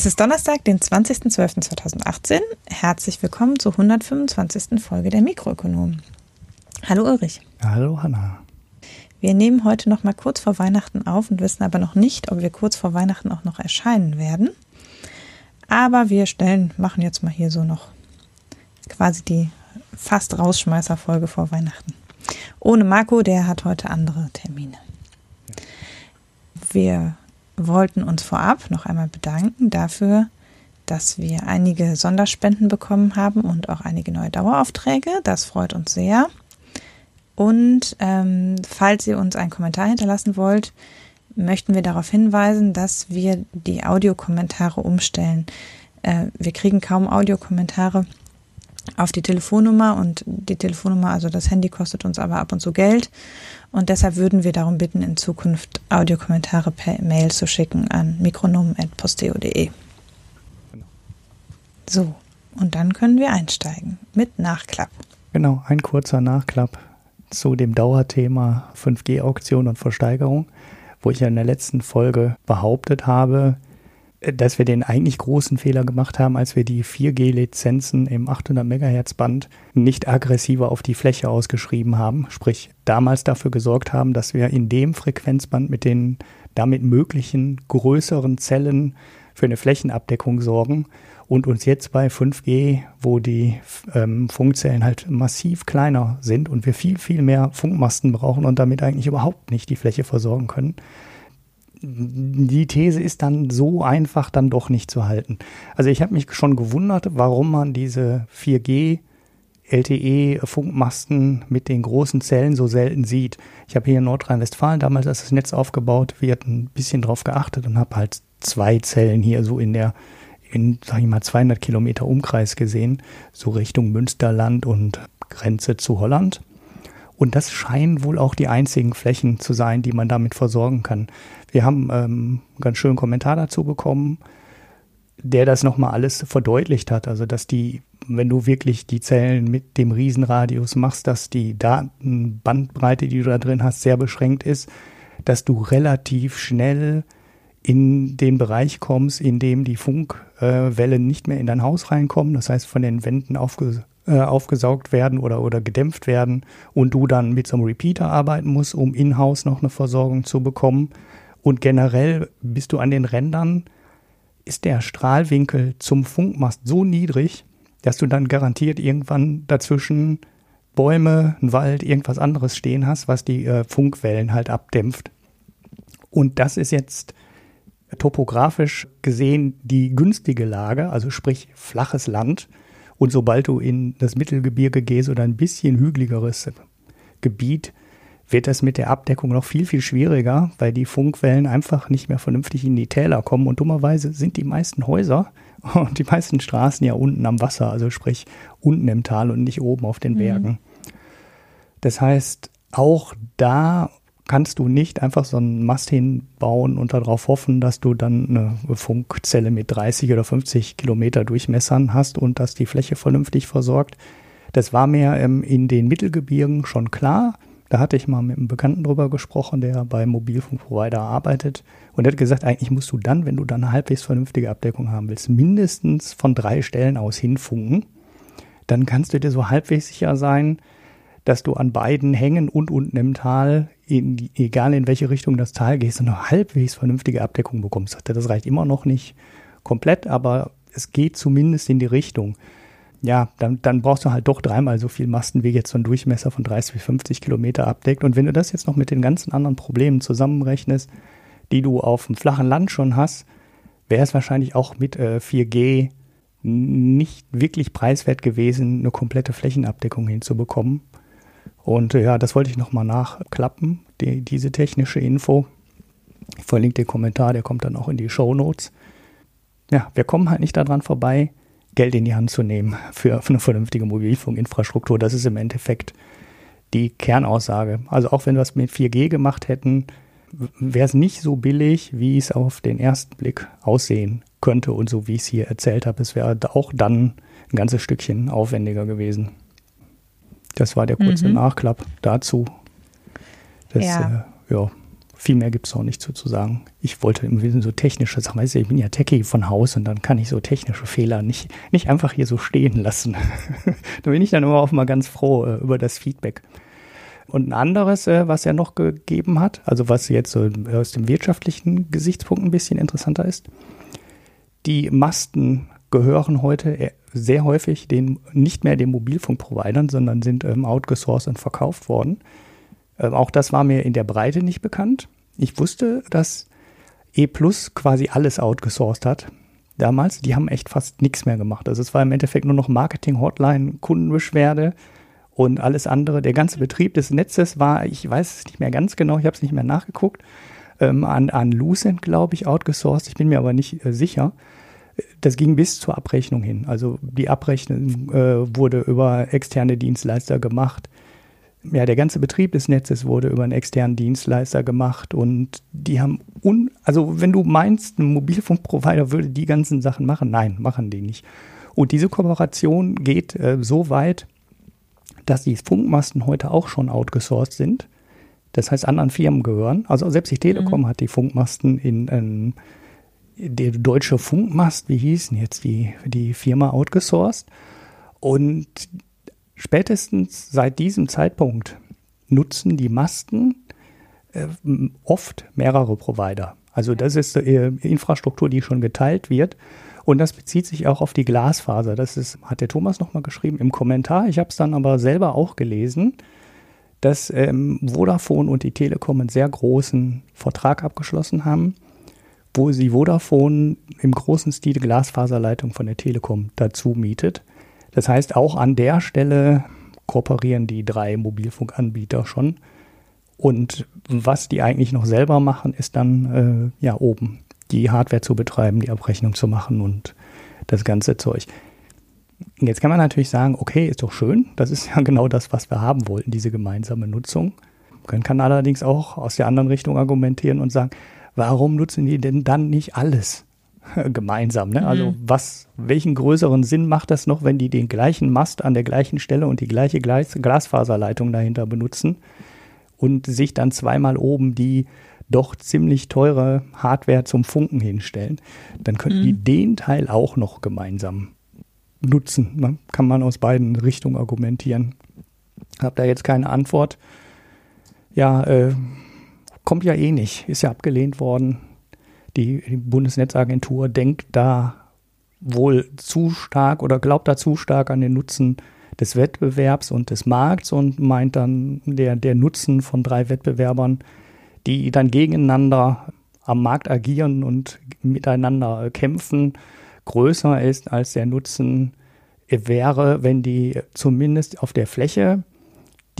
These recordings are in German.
es ist Donnerstag, den 20.12.2018. Herzlich willkommen zur 125. Folge der Mikroökonomen. Hallo Ulrich. Hallo Hanna. Wir nehmen heute noch mal kurz vor Weihnachten auf und wissen aber noch nicht, ob wir kurz vor Weihnachten auch noch erscheinen werden. Aber wir stellen, machen jetzt mal hier so noch quasi die fast Rausschmeißer-Folge vor Weihnachten. Ohne Marco, der hat heute andere Termine. Wir wollten uns vorab noch einmal bedanken dafür, dass wir einige Sonderspenden bekommen haben und auch einige neue Daueraufträge. Das freut uns sehr. Und ähm, falls ihr uns einen Kommentar hinterlassen wollt, möchten wir darauf hinweisen, dass wir die Audiokommentare umstellen. Äh, wir kriegen kaum Audiokommentare auf die Telefonnummer und die Telefonnummer, also das Handy kostet uns aber ab und zu Geld. Und deshalb würden wir darum bitten, in Zukunft Audiokommentare per Mail zu schicken an mikronomen.posteo.de. Genau. So, und dann können wir einsteigen mit Nachklapp. Genau, ein kurzer Nachklapp zu dem Dauerthema 5G-Auktion und Versteigerung, wo ich ja in der letzten Folge behauptet habe, dass wir den eigentlich großen Fehler gemacht haben, als wir die 4G-Lizenzen im 800 MHz Band nicht aggressiver auf die Fläche ausgeschrieben haben, sprich damals dafür gesorgt haben, dass wir in dem Frequenzband mit den damit möglichen größeren Zellen für eine Flächenabdeckung sorgen und uns jetzt bei 5G, wo die ähm, Funkzellen halt massiv kleiner sind und wir viel, viel mehr Funkmasten brauchen und damit eigentlich überhaupt nicht die Fläche versorgen können, die These ist dann so einfach dann doch nicht zu halten. Also ich habe mich schon gewundert, warum man diese 4G LTE-Funkmasten mit den großen Zellen so selten sieht. Ich habe hier in Nordrhein-Westfalen damals, als das Netz aufgebaut wird, ein bisschen drauf geachtet und habe halt zwei Zellen hier so in der, in, sag ich mal, 200 Kilometer Umkreis gesehen, so Richtung Münsterland und Grenze zu Holland. Und das scheinen wohl auch die einzigen Flächen zu sein, die man damit versorgen kann. Wir haben ähm, einen ganz schönen Kommentar dazu bekommen, der das nochmal alles verdeutlicht hat. Also, dass die, wenn du wirklich die Zellen mit dem Riesenradius machst, dass die Datenbandbreite, die du da drin hast, sehr beschränkt ist, dass du relativ schnell in den Bereich kommst, in dem die Funkwellen nicht mehr in dein Haus reinkommen, das heißt von den Wänden aufge, äh, aufgesaugt werden oder, oder gedämpft werden und du dann mit so einem Repeater arbeiten musst, um in-house noch eine Versorgung zu bekommen. Und generell bist du an den Rändern, ist der Strahlwinkel zum Funkmast so niedrig, dass du dann garantiert irgendwann dazwischen Bäume, ein Wald, irgendwas anderes stehen hast, was die äh, Funkwellen halt abdämpft. Und das ist jetzt topografisch gesehen die günstige Lage, also sprich flaches Land. Und sobald du in das Mittelgebirge gehst oder ein bisschen hügeligeres Gebiet, wird das mit der Abdeckung noch viel, viel schwieriger, weil die Funkwellen einfach nicht mehr vernünftig in die Täler kommen. Und dummerweise sind die meisten Häuser und die meisten Straßen ja unten am Wasser, also sprich unten im Tal und nicht oben auf den mhm. Bergen. Mhm. Das heißt, auch da kannst du nicht einfach so einen Mast hinbauen und darauf hoffen, dass du dann eine Funkzelle mit 30 oder 50 Kilometer Durchmessern hast und dass die Fläche vernünftig versorgt. Das war mir ähm, in den Mittelgebirgen schon klar. Da hatte ich mal mit einem Bekannten drüber gesprochen, der bei Mobilfunkprovider arbeitet. Und der hat gesagt, eigentlich musst du dann, wenn du dann eine halbwegs vernünftige Abdeckung haben willst, mindestens von drei Stellen aus hinfunken. Dann kannst du dir so halbwegs sicher sein, dass du an beiden Hängen und unten im Tal, in, egal in welche Richtung das Tal gehst, eine halbwegs vernünftige Abdeckung bekommst. Das reicht immer noch nicht komplett, aber es geht zumindest in die Richtung ja, dann, dann brauchst du halt doch dreimal so viel Masten, wie jetzt so ein Durchmesser von 30 bis 50 Kilometer abdeckt. Und wenn du das jetzt noch mit den ganzen anderen Problemen zusammenrechnest, die du auf dem flachen Land schon hast, wäre es wahrscheinlich auch mit äh, 4G nicht wirklich preiswert gewesen, eine komplette Flächenabdeckung hinzubekommen. Und äh, ja, das wollte ich nochmal nachklappen, die, diese technische Info. Ich verlinke den Kommentar, der kommt dann auch in die Show Notes. Ja, wir kommen halt nicht daran vorbei, Geld in die Hand zu nehmen für, für eine vernünftige Mobilfunkinfrastruktur. Das ist im Endeffekt die Kernaussage. Also auch wenn wir es mit 4G gemacht hätten, wäre es nicht so billig, wie es auf den ersten Blick aussehen könnte und so wie ich es hier erzählt habe. Es wäre auch dann ein ganzes Stückchen aufwendiger gewesen. Das war der kurze mhm. Nachklapp dazu. Das, ja. Äh, ja, viel mehr gibt es auch nicht zu, zu sagen. Ich wollte im Wesentlichen so technische Sachen, weißt du, ich bin ja Techie von Haus und dann kann ich so technische Fehler nicht, nicht einfach hier so stehen lassen. da bin ich dann immer auch mal ganz froh äh, über das Feedback. Und ein anderes, äh, was er noch gegeben hat, also was jetzt so aus dem wirtschaftlichen Gesichtspunkt ein bisschen interessanter ist, die Masten gehören heute e-, sehr häufig den, nicht mehr den Mobilfunkprovidern, sondern sind ähm, outgesourced und verkauft worden. Ähm, auch das war mir in der Breite nicht bekannt. Ich wusste, dass E Plus quasi alles outgesourced hat. Damals, die haben echt fast nichts mehr gemacht. Also es war im Endeffekt nur noch Marketing, Hotline, Kundenbeschwerde und alles andere. Der ganze Betrieb des Netzes war, ich weiß es nicht mehr ganz genau, ich habe es nicht mehr nachgeguckt, ähm, an, an Lucent, glaube ich, outgesourced. Ich bin mir aber nicht äh, sicher. Das ging bis zur Abrechnung hin. Also die Abrechnung äh, wurde über externe Dienstleister gemacht ja, der ganze Betrieb des Netzes wurde über einen externen Dienstleister gemacht und die haben un, also wenn du meinst, ein Mobilfunkprovider würde die ganzen Sachen machen, nein, machen die nicht. Und diese Kooperation geht äh, so weit, dass die Funkmasten heute auch schon outgesourced sind. Das heißt, anderen Firmen gehören. Also selbst die Telekom mhm. hat die Funkmasten in, in der deutsche Funkmast, wie hießen jetzt die, die Firma outgesourced. Und Spätestens seit diesem Zeitpunkt nutzen die Masten äh, oft mehrere Provider. Also das ist äh, Infrastruktur, die schon geteilt wird. Und das bezieht sich auch auf die Glasfaser. Das ist, hat der Thomas nochmal geschrieben im Kommentar. Ich habe es dann aber selber auch gelesen, dass ähm, Vodafone und die Telekom einen sehr großen Vertrag abgeschlossen haben, wo sie Vodafone im großen Stil Glasfaserleitung von der Telekom dazu mietet. Das heißt, auch an der Stelle kooperieren die drei Mobilfunkanbieter schon. Und was die eigentlich noch selber machen, ist dann äh, ja oben die Hardware zu betreiben, die Abrechnung zu machen und das ganze Zeug. Jetzt kann man natürlich sagen, okay, ist doch schön, das ist ja genau das, was wir haben wollten, diese gemeinsame Nutzung. Man kann allerdings auch aus der anderen Richtung argumentieren und sagen, warum nutzen die denn dann nicht alles? gemeinsam. Ne? Also mhm. was, welchen größeren Sinn macht das noch, wenn die den gleichen Mast an der gleichen Stelle und die gleiche Glas Glasfaserleitung dahinter benutzen und sich dann zweimal oben die doch ziemlich teure Hardware zum Funken hinstellen? Dann könnten mhm. die den Teil auch noch gemeinsam nutzen. Ne? Kann man aus beiden Richtungen argumentieren. Hab da jetzt keine Antwort. Ja, äh, kommt ja eh nicht. Ist ja abgelehnt worden die Bundesnetzagentur denkt da wohl zu stark oder glaubt da zu stark an den Nutzen des Wettbewerbs und des Markts und meint dann, der, der Nutzen von drei Wettbewerbern, die dann gegeneinander am Markt agieren und miteinander kämpfen, größer ist als der Nutzen wäre, wenn die zumindest auf der Fläche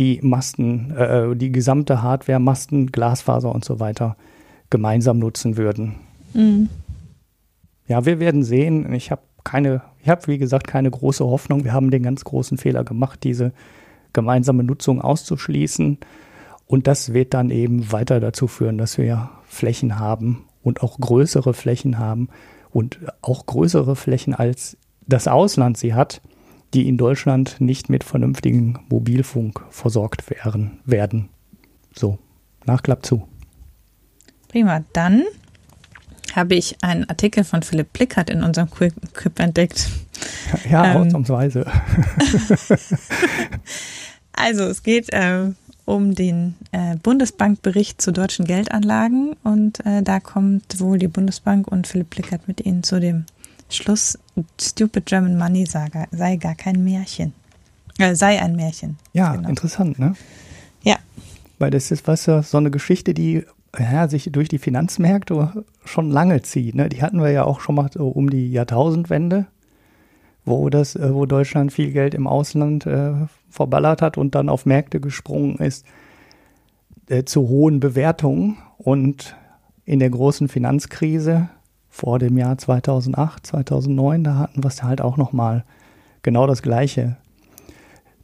die Masten, äh, die gesamte Hardware, Masten, Glasfaser und so weiter gemeinsam nutzen würden. Mhm. Ja, wir werden sehen. Ich habe keine, ich habe wie gesagt keine große Hoffnung. Wir haben den ganz großen Fehler gemacht, diese gemeinsame Nutzung auszuschließen. Und das wird dann eben weiter dazu führen, dass wir Flächen haben und auch größere Flächen haben und auch größere Flächen als das Ausland sie hat, die in Deutschland nicht mit vernünftigen Mobilfunk versorgt werden. werden. So, Nachklapp zu. Prima. Dann habe ich einen Artikel von Philipp Plickert in unserem Quip entdeckt. Ja, ähm, ausnahmsweise. also es geht äh, um den äh, Bundesbankbericht zu deutschen Geldanlagen und äh, da kommt wohl die Bundesbank und Philipp Plickert mit ihnen zu dem Schluss, Stupid German Money sei, sei gar kein Märchen. Äh, sei ein Märchen. Ja, genau. interessant, ne? Ja. Weil das ist was so eine Geschichte, die ja, sich durch die Finanzmärkte schon lange zieht. Ne? Die hatten wir ja auch schon mal so um die Jahrtausendwende, wo das, äh, wo Deutschland viel Geld im Ausland äh, verballert hat und dann auf Märkte gesprungen ist äh, zu hohen Bewertungen. Und in der großen Finanzkrise vor dem Jahr 2008, 2009, da hatten wir es halt auch noch mal genau das Gleiche,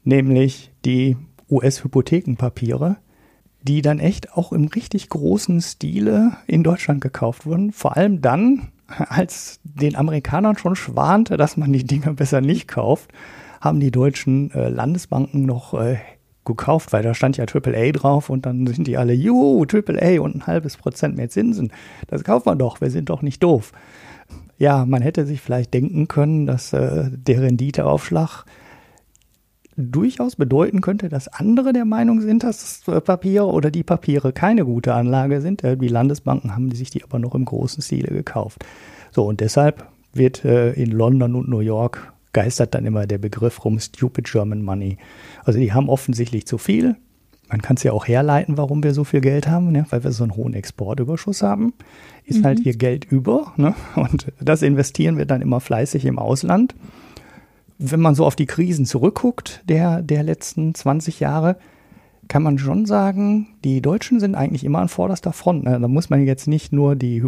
nämlich die US-Hypothekenpapiere die dann echt auch im richtig großen Stile in Deutschland gekauft wurden. Vor allem dann, als den Amerikanern schon schwante, dass man die Dinger besser nicht kauft, haben die deutschen äh, Landesbanken noch äh, gekauft, weil da stand ja AAA drauf und dann sind die alle, juhu, AAA und ein halbes Prozent mehr Zinsen. Das kauft man doch, wir sind doch nicht doof. Ja, man hätte sich vielleicht denken können, dass äh, der Renditeaufschlag durchaus bedeuten könnte, dass andere der Meinung sind, dass Papiere oder die Papiere keine gute Anlage sind. Äh, die Landesbanken haben sich die aber noch im großen Stile gekauft. So, und deshalb wird äh, in London und New York geistert dann immer der Begriff rum Stupid German Money. Also die haben offensichtlich zu viel. Man kann es ja auch herleiten, warum wir so viel Geld haben, ne? weil wir so einen hohen Exportüberschuss haben. Ist halt mhm. halt hier Geld über ne? und das investieren wir dann immer fleißig im Ausland wenn man so auf die Krisen zurückguckt, der, der letzten 20 Jahre, kann man schon sagen, die Deutschen sind eigentlich immer an vorderster Front. Ne? Da muss man jetzt nicht nur die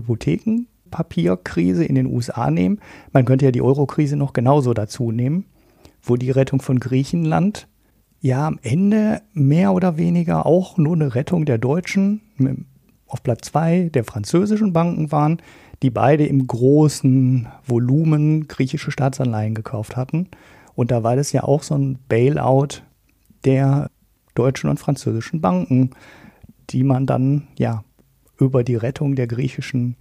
Hypothekenpapierkrise in den USA nehmen, man könnte ja die Eurokrise noch genauso dazu nehmen, wo die Rettung von Griechenland ja am Ende mehr oder weniger auch nur eine Rettung der Deutschen auf Platz zwei der französischen Banken waren, die beide im großen Volumen griechische Staatsanleihen gekauft hatten. Und da war das ja auch so ein Bailout der deutschen und französischen Banken, die man dann ja über die Rettung der griechischen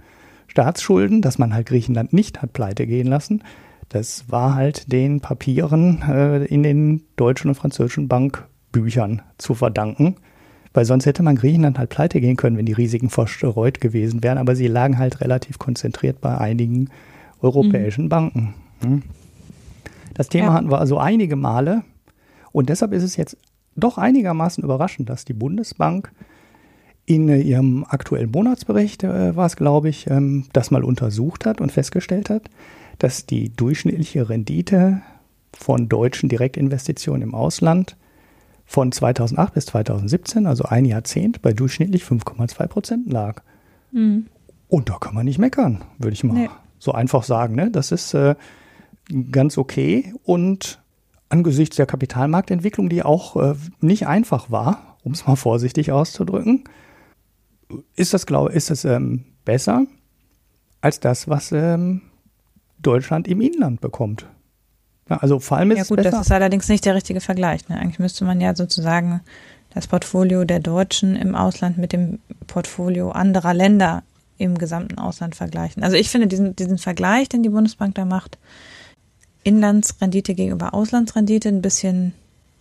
Staatsschulden, dass man halt Griechenland nicht hat pleite gehen lassen, das war halt den Papieren äh, in den deutschen und französischen Bankbüchern zu verdanken. Weil sonst hätte man Griechenland halt pleite gehen können, wenn die Risiken verstreut gewesen wären. Aber sie lagen halt relativ konzentriert bei einigen europäischen mhm. Banken. Hm. Das Thema ja. hatten wir also einige Male. Und deshalb ist es jetzt doch einigermaßen überraschend, dass die Bundesbank in ihrem aktuellen Monatsbericht, äh, war es glaube ich, ähm, das mal untersucht hat und festgestellt hat, dass die durchschnittliche Rendite von deutschen Direktinvestitionen im Ausland von 2008 bis 2017, also ein Jahrzehnt, bei durchschnittlich 5,2 Prozent lag. Mhm. Und da kann man nicht meckern, würde ich mal nee. so einfach sagen. Ne? Das ist äh, ganz okay. Und angesichts der Kapitalmarktentwicklung, die auch äh, nicht einfach war, um es mal vorsichtig auszudrücken, ist das, glaube ist das ähm, besser als das, was ähm, Deutschland im Inland bekommt. Ja, also vor allem ist Ja gut, das ist allerdings nicht der richtige Vergleich. Ne? Eigentlich müsste man ja sozusagen das Portfolio der Deutschen im Ausland mit dem Portfolio anderer Länder im gesamten Ausland vergleichen. Also ich finde diesen, diesen Vergleich, den die Bundesbank da macht, Inlandsrendite gegenüber Auslandsrendite ein bisschen,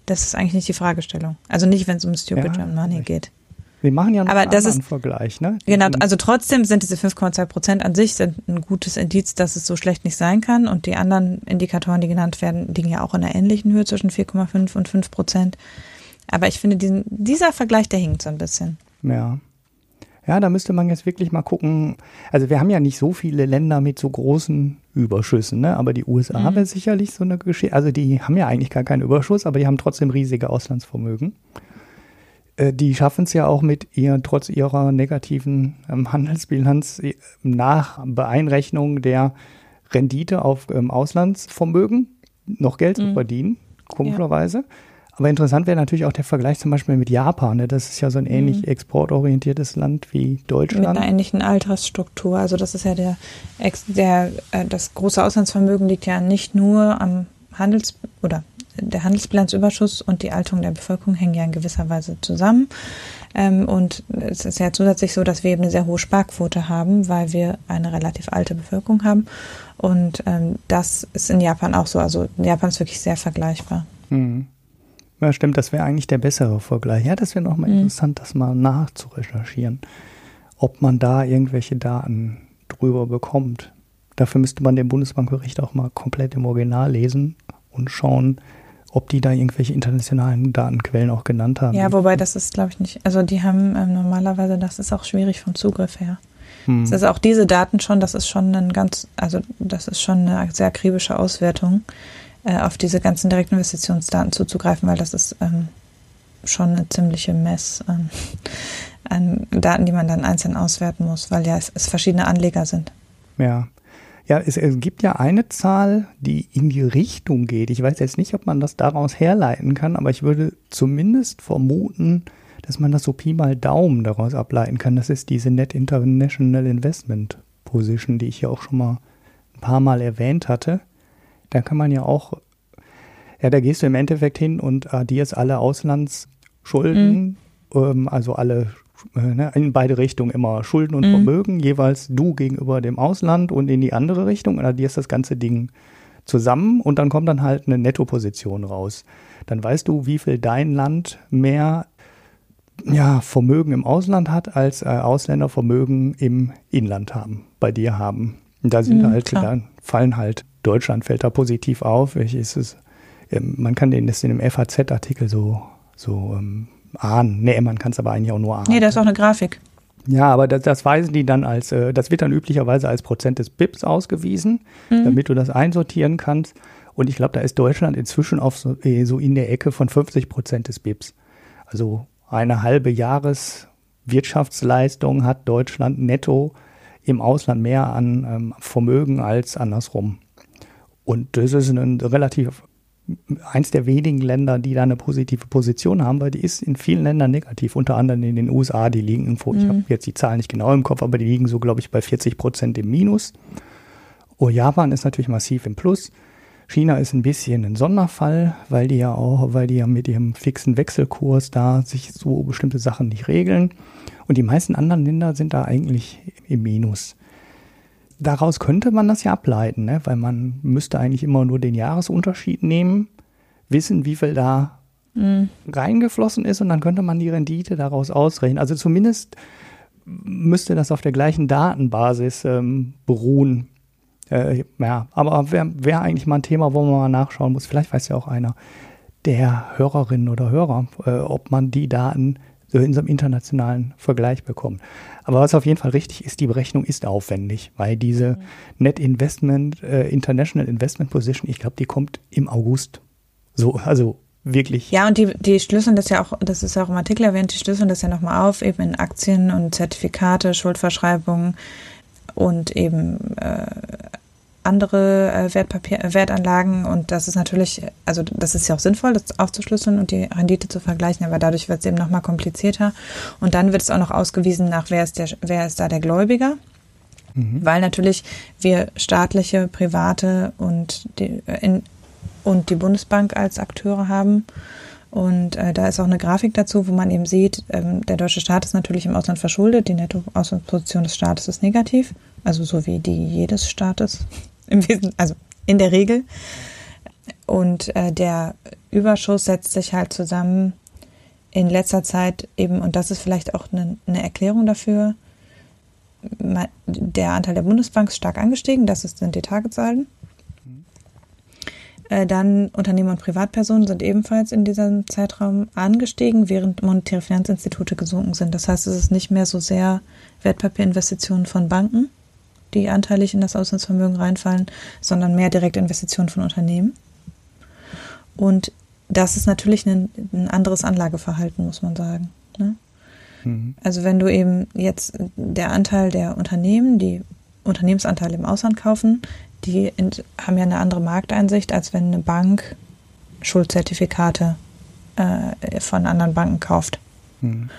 das ist eigentlich nicht die Fragestellung. Also nicht, wenn es um Stupid ja, Money geht. Wir machen ja noch Aber einen das ist, Vergleich, ne? Genau, also trotzdem sind diese 5,2 Prozent an sich sind ein gutes Indiz, dass es so schlecht nicht sein kann. Und die anderen Indikatoren, die genannt werden, liegen ja auch in einer ähnlichen Höhe zwischen 4,5 und 5 Prozent. Aber ich finde, diesen, dieser Vergleich, der hinkt so ein bisschen. Ja. Ja, da müsste man jetzt wirklich mal gucken. Also wir haben ja nicht so viele Länder mit so großen Überschüssen, ne? Aber die USA mhm. wäre sicherlich so eine Geschichte. Also die haben ja eigentlich gar keinen Überschuss, aber die haben trotzdem riesige Auslandsvermögen. Äh, die schaffen es ja auch mit ihr, trotz ihrer negativen ähm, Handelsbilanz äh, nach Beeinrechnung der Rendite auf ähm, Auslandsvermögen noch Geld mhm. zu verdienen, komischerweise. Ja. Aber interessant wäre natürlich auch der Vergleich zum Beispiel mit Japan. Ne? Das ist ja so ein ähnlich mhm. exportorientiertes Land wie Deutschland. Mit einer ähnlichen Altersstruktur. Also das ist ja der, der äh, das große Auslandsvermögen liegt ja nicht nur am Handels- oder der Handelsbilanzüberschuss und die Alterung der Bevölkerung hängen ja in gewisser Weise zusammen. Ähm, und es ist ja zusätzlich so, dass wir eben eine sehr hohe Sparquote haben, weil wir eine relativ alte Bevölkerung haben. Und ähm, das ist in Japan auch so. Also Japan ist wirklich sehr vergleichbar. Mhm. Ja, stimmt, das wäre eigentlich der bessere Vergleich. Ja, das wäre nochmal mhm. interessant, das mal nachzurecherchieren, ob man da irgendwelche Daten drüber bekommt. Dafür müsste man den Bundesbankbericht auch mal komplett im Original lesen und schauen, ob die da irgendwelche internationalen Datenquellen auch genannt haben. Ja, wobei das ist, glaube ich, nicht. Also die haben ähm, normalerweise, das ist auch schwierig vom Zugriff her. Hm. Das ist auch diese Daten schon, das ist schon ein ganz, also das ist schon eine sehr akribische Auswertung, äh, auf diese ganzen Direktinvestitionsdaten zuzugreifen, weil das ist ähm, schon eine ziemliche Mess an, an Daten, die man dann einzeln auswerten muss, weil ja es, es verschiedene Anleger sind. Ja. Ja, es, es, gibt ja eine Zahl, die in die Richtung geht. Ich weiß jetzt nicht, ob man das daraus herleiten kann, aber ich würde zumindest vermuten, dass man das so Pi mal Daumen daraus ableiten kann. Das ist diese Net International Investment Position, die ich ja auch schon mal ein paar Mal erwähnt hatte. Da kann man ja auch, ja, da gehst du im Endeffekt hin und addierst alle Auslands- Schulden, mhm. ähm, also alle ne, in beide Richtungen immer Schulden und mhm. Vermögen, jeweils du gegenüber dem Ausland und in die andere Richtung und addierst das ganze Ding zusammen und dann kommt dann halt eine Nettoposition raus. Dann weißt du, wie viel dein Land mehr ja, Vermögen im Ausland hat, als äh, Ausländer Vermögen im Inland haben, bei dir haben. Und da sind mhm, halt, da fallen halt, Deutschland fällt da positiv auf. Ich, ist es, ähm, man kann den das in dem FAZ-Artikel so, so ähm, ahnen. Nee, man kann es aber eigentlich auch nur ahnen. Nee, da ist auch eine Grafik. Ja, aber das, das weisen die dann als, äh, das wird dann üblicherweise als Prozent des BIPs ausgewiesen, mhm. damit du das einsortieren kannst. Und ich glaube, da ist Deutschland inzwischen auf so, äh, so in der Ecke von 50 Prozent des BIPs. Also eine halbe Jahreswirtschaftsleistung hat Deutschland netto im Ausland mehr an ähm, Vermögen als andersrum. Und das ist ein relativ eins der wenigen Länder, die da eine positive Position haben, weil die ist in vielen Ländern negativ, unter anderem in den USA, die liegen irgendwo, mhm. ich habe jetzt die Zahlen nicht genau im Kopf, aber die liegen so, glaube ich, bei 40 Prozent im Minus. Oh, Japan ist natürlich massiv im Plus. China ist ein bisschen ein Sonderfall, weil die ja auch, weil die ja mit ihrem fixen Wechselkurs da sich so bestimmte Sachen nicht regeln. Und die meisten anderen Länder sind da eigentlich im Minus. Daraus könnte man das ja ableiten, ne? weil man müsste eigentlich immer nur den Jahresunterschied nehmen, wissen, wie viel da mhm. reingeflossen ist und dann könnte man die Rendite daraus ausrechnen. Also zumindest müsste das auf der gleichen Datenbasis ähm, beruhen. Äh, ja, aber wäre wär eigentlich mal ein Thema, wo man mal nachschauen muss. Vielleicht weiß ja auch einer der Hörerinnen oder Hörer, äh, ob man die Daten so in so einem internationalen Vergleich bekommt. Aber was auf jeden Fall richtig ist, die Berechnung ist aufwendig, weil diese mhm. Net Investment, äh, International Investment Position, ich glaube, die kommt im August. So, also wirklich. Ja, und die, die schlüsseln das ja auch, das ist ja auch im Artikel erwähnt, die schlüsseln das ja nochmal auf, eben in Aktien und Zertifikate, Schuldverschreibungen und eben äh, andere äh, Wertpapier, äh, Wertanlagen und das ist natürlich, also das ist ja auch sinnvoll, das aufzuschlüsseln und die Rendite zu vergleichen, aber dadurch wird es eben nochmal komplizierter. Und dann wird es auch noch ausgewiesen nach, wer ist, der, wer ist da der Gläubiger, mhm. weil natürlich wir staatliche, private und die, äh, in, und die Bundesbank als Akteure haben. Und äh, da ist auch eine Grafik dazu, wo man eben sieht, ähm, der deutsche Staat ist natürlich im Ausland verschuldet, die Nettoauslandsposition des Staates ist negativ, also so wie die jedes Staates im Wesen, also in der Regel. Und äh, der Überschuss setzt sich halt zusammen in letzter Zeit eben, und das ist vielleicht auch eine, eine Erklärung dafür, der Anteil der Bundesbank ist stark angestiegen, das sind die Tagezahlen. Äh, dann Unternehmen und Privatpersonen sind ebenfalls in diesem Zeitraum angestiegen, während monetäre Finanzinstitute gesunken sind. Das heißt, es ist nicht mehr so sehr Wertpapierinvestitionen von Banken, die anteilig in das Auslandsvermögen reinfallen, sondern mehr direkte Investitionen von Unternehmen. Und das ist natürlich ein, ein anderes Anlageverhalten, muss man sagen. Ne? Mhm. Also wenn du eben jetzt der Anteil der Unternehmen, die Unternehmensanteile im Ausland kaufen, die haben ja eine andere Markteinsicht, als wenn eine Bank Schuldzertifikate äh, von anderen Banken kauft. Mhm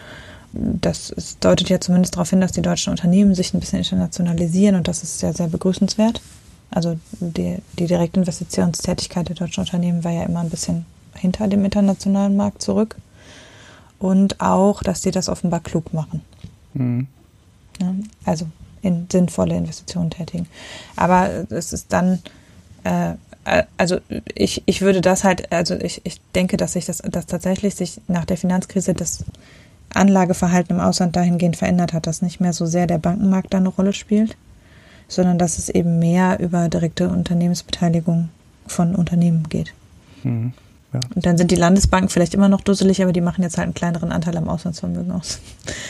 das ist, deutet ja zumindest darauf hin, dass die deutschen Unternehmen sich ein bisschen internationalisieren und das ist ja sehr begrüßenswert. Also die, die Direktinvestitionstätigkeit der deutschen Unternehmen war ja immer ein bisschen hinter dem internationalen Markt zurück. Und auch, dass sie das offenbar klug machen. Mhm. Ja, also in sinnvolle Investitionen tätigen. Aber es ist dann, äh, also ich, ich würde das halt, also ich, ich denke, dass sich das dass tatsächlich sich nach der Finanzkrise das Anlageverhalten im Ausland dahingehend verändert hat, dass nicht mehr so sehr der Bankenmarkt da eine Rolle spielt, sondern dass es eben mehr über direkte Unternehmensbeteiligung von Unternehmen geht. Mhm. Ja. Und dann sind die Landesbanken vielleicht immer noch dusselig, aber die machen jetzt halt einen kleineren Anteil am Auslandsvermögen aus.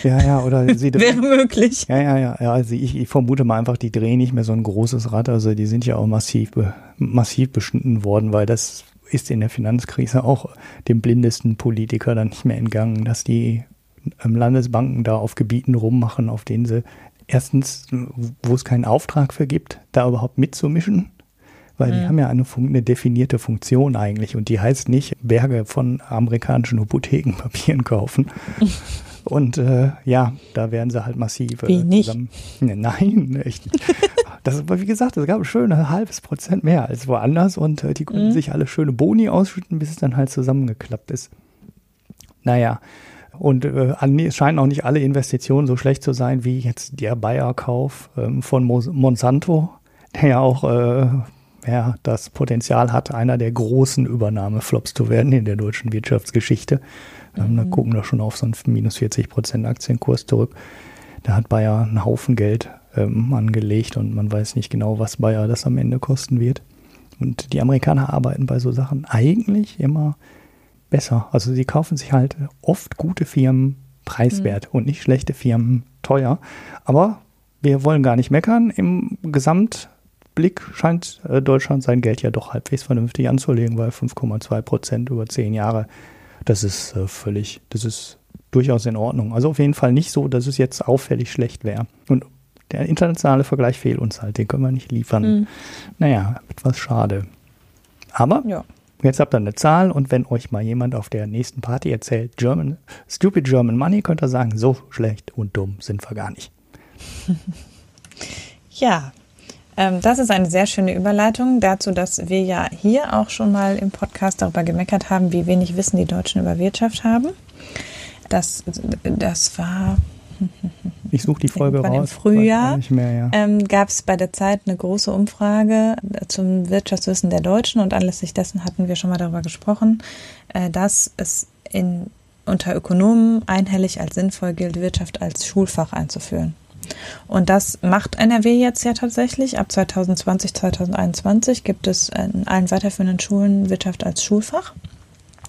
Ja, ja, oder sie wäre möglich. Ja, ja, ja, ja. Also ich, ich, vermute mal einfach, die drehen nicht mehr so ein großes Rad. Also die sind ja auch massiv, massiv beschnitten worden, weil das ist in der Finanzkrise auch dem blindesten Politiker dann nicht mehr entgangen, dass die Landesbanken da auf Gebieten rummachen, auf denen sie erstens, wo es keinen Auftrag für gibt, da überhaupt mitzumischen, weil mhm. die haben ja eine, eine, definierte Funktion eigentlich und die heißt nicht Berge von amerikanischen Hypothekenpapieren kaufen. Und äh, ja, da werden sie halt massiv äh, zusammen. Ne, nein, echt nicht. Das wie gesagt, es gab schön ein halbes Prozent mehr als woanders und äh, die konnten mhm. sich alle schöne Boni ausschütten, bis es dann halt zusammengeklappt ist. Naja, und äh, es scheinen auch nicht alle Investitionen so schlecht zu sein wie jetzt der Bayer-Kauf ähm, von Monsanto, der ja auch äh, ja, das Potenzial hat, einer der großen Übernahmeflops zu werden in der deutschen Wirtschaftsgeschichte. Ähm, mhm. Da gucken wir schon auf so einen minus 40 Prozent Aktienkurs zurück. Da hat Bayer einen Haufen Geld ähm, angelegt und man weiß nicht genau, was Bayer das am Ende kosten wird. Und die Amerikaner arbeiten bei so Sachen eigentlich immer besser. Also sie kaufen sich halt oft gute Firmen preiswert mhm. und nicht schlechte Firmen teuer. Aber wir wollen gar nicht meckern. Im Gesamtblick scheint äh, Deutschland sein Geld ja doch halbwegs vernünftig anzulegen, weil 5,2 Prozent über zehn Jahre, das ist äh, völlig, das ist durchaus in Ordnung. Also auf jeden Fall nicht so, dass es jetzt auffällig schlecht wäre. Und der internationale Vergleich fehlt uns halt, den können wir nicht liefern. Mhm. Naja, etwas schade. Aber ja. Jetzt habt ihr eine Zahl und wenn euch mal jemand auf der nächsten Party erzählt, German, stupid German Money, könnt ihr sagen, so schlecht und dumm sind wir gar nicht. ja, ähm, das ist eine sehr schöne Überleitung dazu, dass wir ja hier auch schon mal im Podcast darüber gemeckert haben, wie wenig Wissen die Deutschen über Wirtschaft haben. Das, das war ich suche die Folge raus. Im Frühjahr ja. ähm, gab es bei der Zeit eine große Umfrage zum Wirtschaftswissen der Deutschen und anlässlich dessen hatten wir schon mal darüber gesprochen, äh, dass es in, unter Ökonomen einhellig als sinnvoll gilt, Wirtschaft als Schulfach einzuführen. Und das macht NRW jetzt ja tatsächlich. Ab 2020, 2021 gibt es in allen weiterführenden Schulen Wirtschaft als Schulfach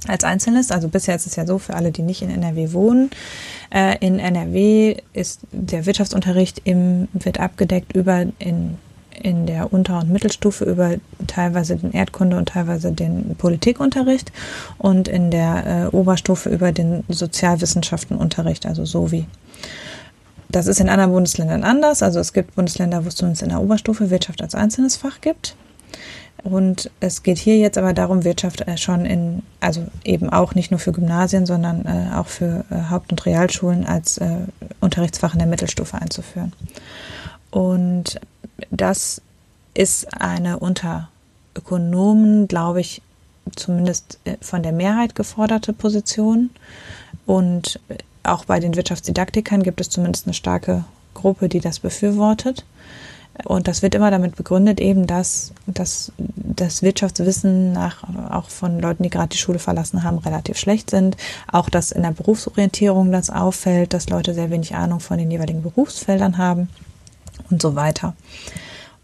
als Einzelnes. Also bisher ist es ja so für alle, die nicht in NRW wohnen. Äh, in NRW ist der Wirtschaftsunterricht im, wird abgedeckt über in, in der Unter- und Mittelstufe über teilweise den Erdkunde und teilweise den Politikunterricht und in der äh, Oberstufe über den Sozialwissenschaftenunterricht, also so wie. Das ist in anderen Bundesländern anders. Also es gibt Bundesländer, wo es zumindest in der Oberstufe Wirtschaft als einzelnes Fach gibt. Und es geht hier jetzt aber darum, Wirtschaft äh, schon in, also eben auch nicht nur für Gymnasien, sondern äh, auch für äh, Haupt- und Realschulen als äh, Unterrichtsfach in der Mittelstufe einzuführen. Und das ist eine unter Ökonomen, glaube ich, zumindest äh, von der Mehrheit geforderte Position. Und auch bei den Wirtschaftsdidaktikern gibt es zumindest eine starke Gruppe, die das befürwortet. Und das wird immer damit begründet, eben, dass, dass das Wirtschaftswissen nach, auch von Leuten, die gerade die Schule verlassen haben, relativ schlecht sind. Auch, dass in der Berufsorientierung das auffällt, dass Leute sehr wenig Ahnung von den jeweiligen Berufsfeldern haben und so weiter.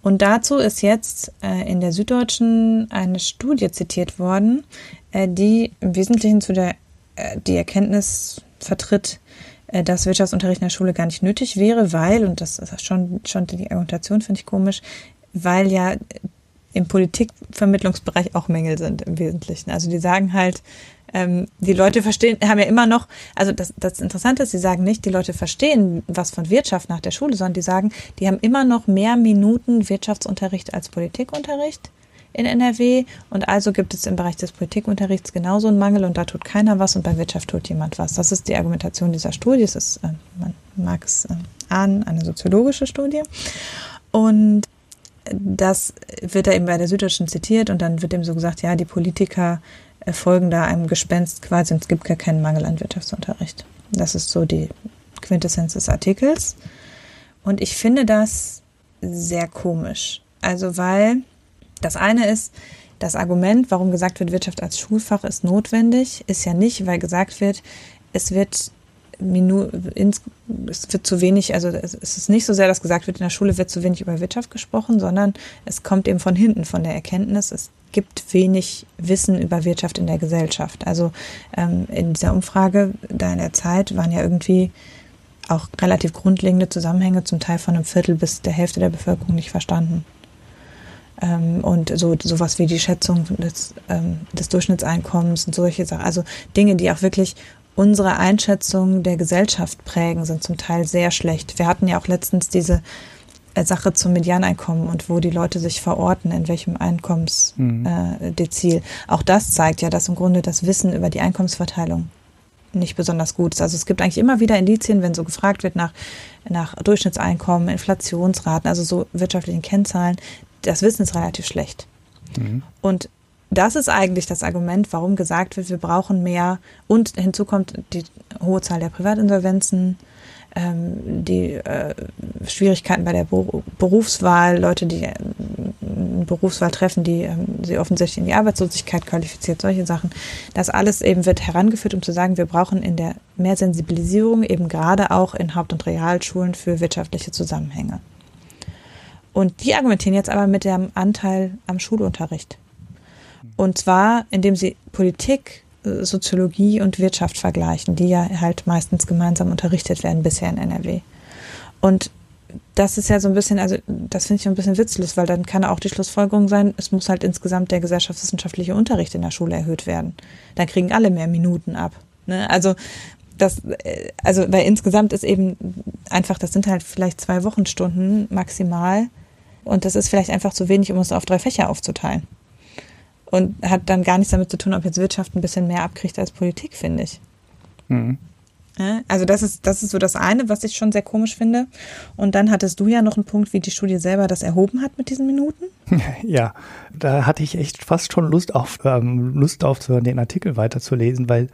Und dazu ist jetzt äh, in der Süddeutschen eine Studie zitiert worden, äh, die im Wesentlichen zu der äh, die Erkenntnis vertritt, dass Wirtschaftsunterricht in der Schule gar nicht nötig wäre, weil, und das ist schon, schon die Argumentation finde ich komisch, weil ja im Politikvermittlungsbereich auch Mängel sind im Wesentlichen. Also die sagen halt, ähm, die Leute verstehen, haben ja immer noch, also das, das Interessante ist, sie sagen nicht, die Leute verstehen was von Wirtschaft nach der Schule, sondern die sagen, die haben immer noch mehr Minuten Wirtschaftsunterricht als Politikunterricht in NRW und also gibt es im Bereich des Politikunterrichts genauso einen Mangel und da tut keiner was und bei Wirtschaft tut jemand was. Das ist die Argumentation dieser Studie. Es ist, äh, man mag es äh, ahnen, eine soziologische Studie. Und das wird da eben bei der Süddeutschen zitiert und dann wird eben so gesagt, ja, die Politiker äh, folgen da einem Gespenst quasi und es gibt gar keinen Mangel an Wirtschaftsunterricht. Das ist so die Quintessenz des Artikels. Und ich finde das sehr komisch. Also weil das eine ist, das Argument, warum gesagt wird, Wirtschaft als Schulfach ist notwendig, ist ja nicht, weil gesagt wird, es wird es wird zu wenig, also es ist nicht so sehr, dass gesagt wird, in der Schule wird zu wenig über Wirtschaft gesprochen, sondern es kommt eben von hinten, von der Erkenntnis, es gibt wenig Wissen über Wirtschaft in der Gesellschaft. Also ähm, in dieser Umfrage da in der Zeit waren ja irgendwie auch relativ grundlegende Zusammenhänge zum Teil von einem Viertel bis der Hälfte der Bevölkerung nicht verstanden. Ähm, und so sowas wie die Schätzung des, ähm, des Durchschnittseinkommens und solche Sachen. Also Dinge, die auch wirklich unsere Einschätzung der Gesellschaft prägen, sind zum Teil sehr schlecht. Wir hatten ja auch letztens diese äh, Sache zum Medianeinkommen und wo die Leute sich verorten, in welchem Einkommensdezil. Mhm. Äh, auch das zeigt ja, dass im Grunde das Wissen über die Einkommensverteilung nicht besonders gut ist. Also es gibt eigentlich immer wieder Indizien, wenn so gefragt wird nach, nach Durchschnittseinkommen, Inflationsraten, also so wirtschaftlichen Kennzahlen, das Wissen ist relativ schlecht. Mhm. Und das ist eigentlich das Argument, warum gesagt wird, wir brauchen mehr. Und hinzu kommt die hohe Zahl der Privatinsolvenzen, ähm, die äh, Schwierigkeiten bei der Berufswahl, Leute, die äh, eine Berufswahl treffen, die ähm, sie offensichtlich in die Arbeitslosigkeit qualifiziert, solche Sachen. Das alles eben wird herangeführt, um zu sagen, wir brauchen in der mehr Sensibilisierung eben gerade auch in Haupt- und Realschulen für wirtschaftliche Zusammenhänge. Und die argumentieren jetzt aber mit dem Anteil am Schulunterricht. Und zwar, indem sie Politik, äh, Soziologie und Wirtschaft vergleichen, die ja halt meistens gemeinsam unterrichtet werden bisher in NRW. Und das ist ja so ein bisschen, also das finde ich ein bisschen witzlos, weil dann kann auch die Schlussfolgerung sein, es muss halt insgesamt der gesellschaftswissenschaftliche Unterricht in der Schule erhöht werden. Dann kriegen alle mehr Minuten ab. Ne? Also das, äh, also weil insgesamt ist eben einfach, das sind halt vielleicht zwei Wochenstunden maximal und das ist vielleicht einfach zu wenig, um es auf drei Fächer aufzuteilen und hat dann gar nichts damit zu tun, ob jetzt Wirtschaft ein bisschen mehr abkriegt als Politik, finde ich. Mhm. Also das ist, das ist so das eine, was ich schon sehr komisch finde. Und dann hattest du ja noch einen Punkt, wie die Studie selber das erhoben hat mit diesen Minuten. Ja, da hatte ich echt fast schon Lust auf, ähm, Lust aufzuhören, den Artikel weiterzulesen, weil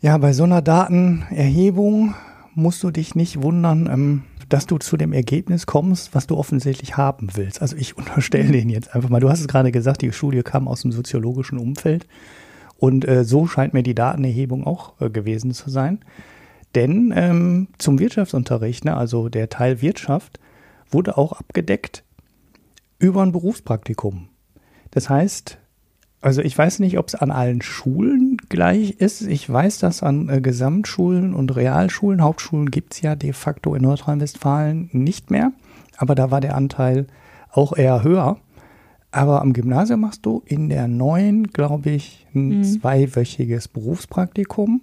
ja, bei so einer Datenerhebung musst du dich nicht wundern, ähm, dass du zu dem Ergebnis kommst, was du offensichtlich haben willst. Also ich unterstelle mhm. den jetzt einfach mal. Du hast es gerade gesagt, die Studie kam aus dem soziologischen Umfeld. Und äh, so scheint mir die Datenerhebung auch äh, gewesen zu sein. Denn ähm, zum Wirtschaftsunterricht, ne, also der Teil Wirtschaft, wurde auch abgedeckt über ein Berufspraktikum. Das heißt, also ich weiß nicht, ob es an allen Schulen gleich ist. Ich weiß, dass an äh, Gesamtschulen und Realschulen, Hauptschulen gibt es ja de facto in Nordrhein-Westfalen nicht mehr. Aber da war der Anteil auch eher höher. Aber am Gymnasium machst du in der neuen, glaube ich, ein mhm. zweiwöchiges Berufspraktikum.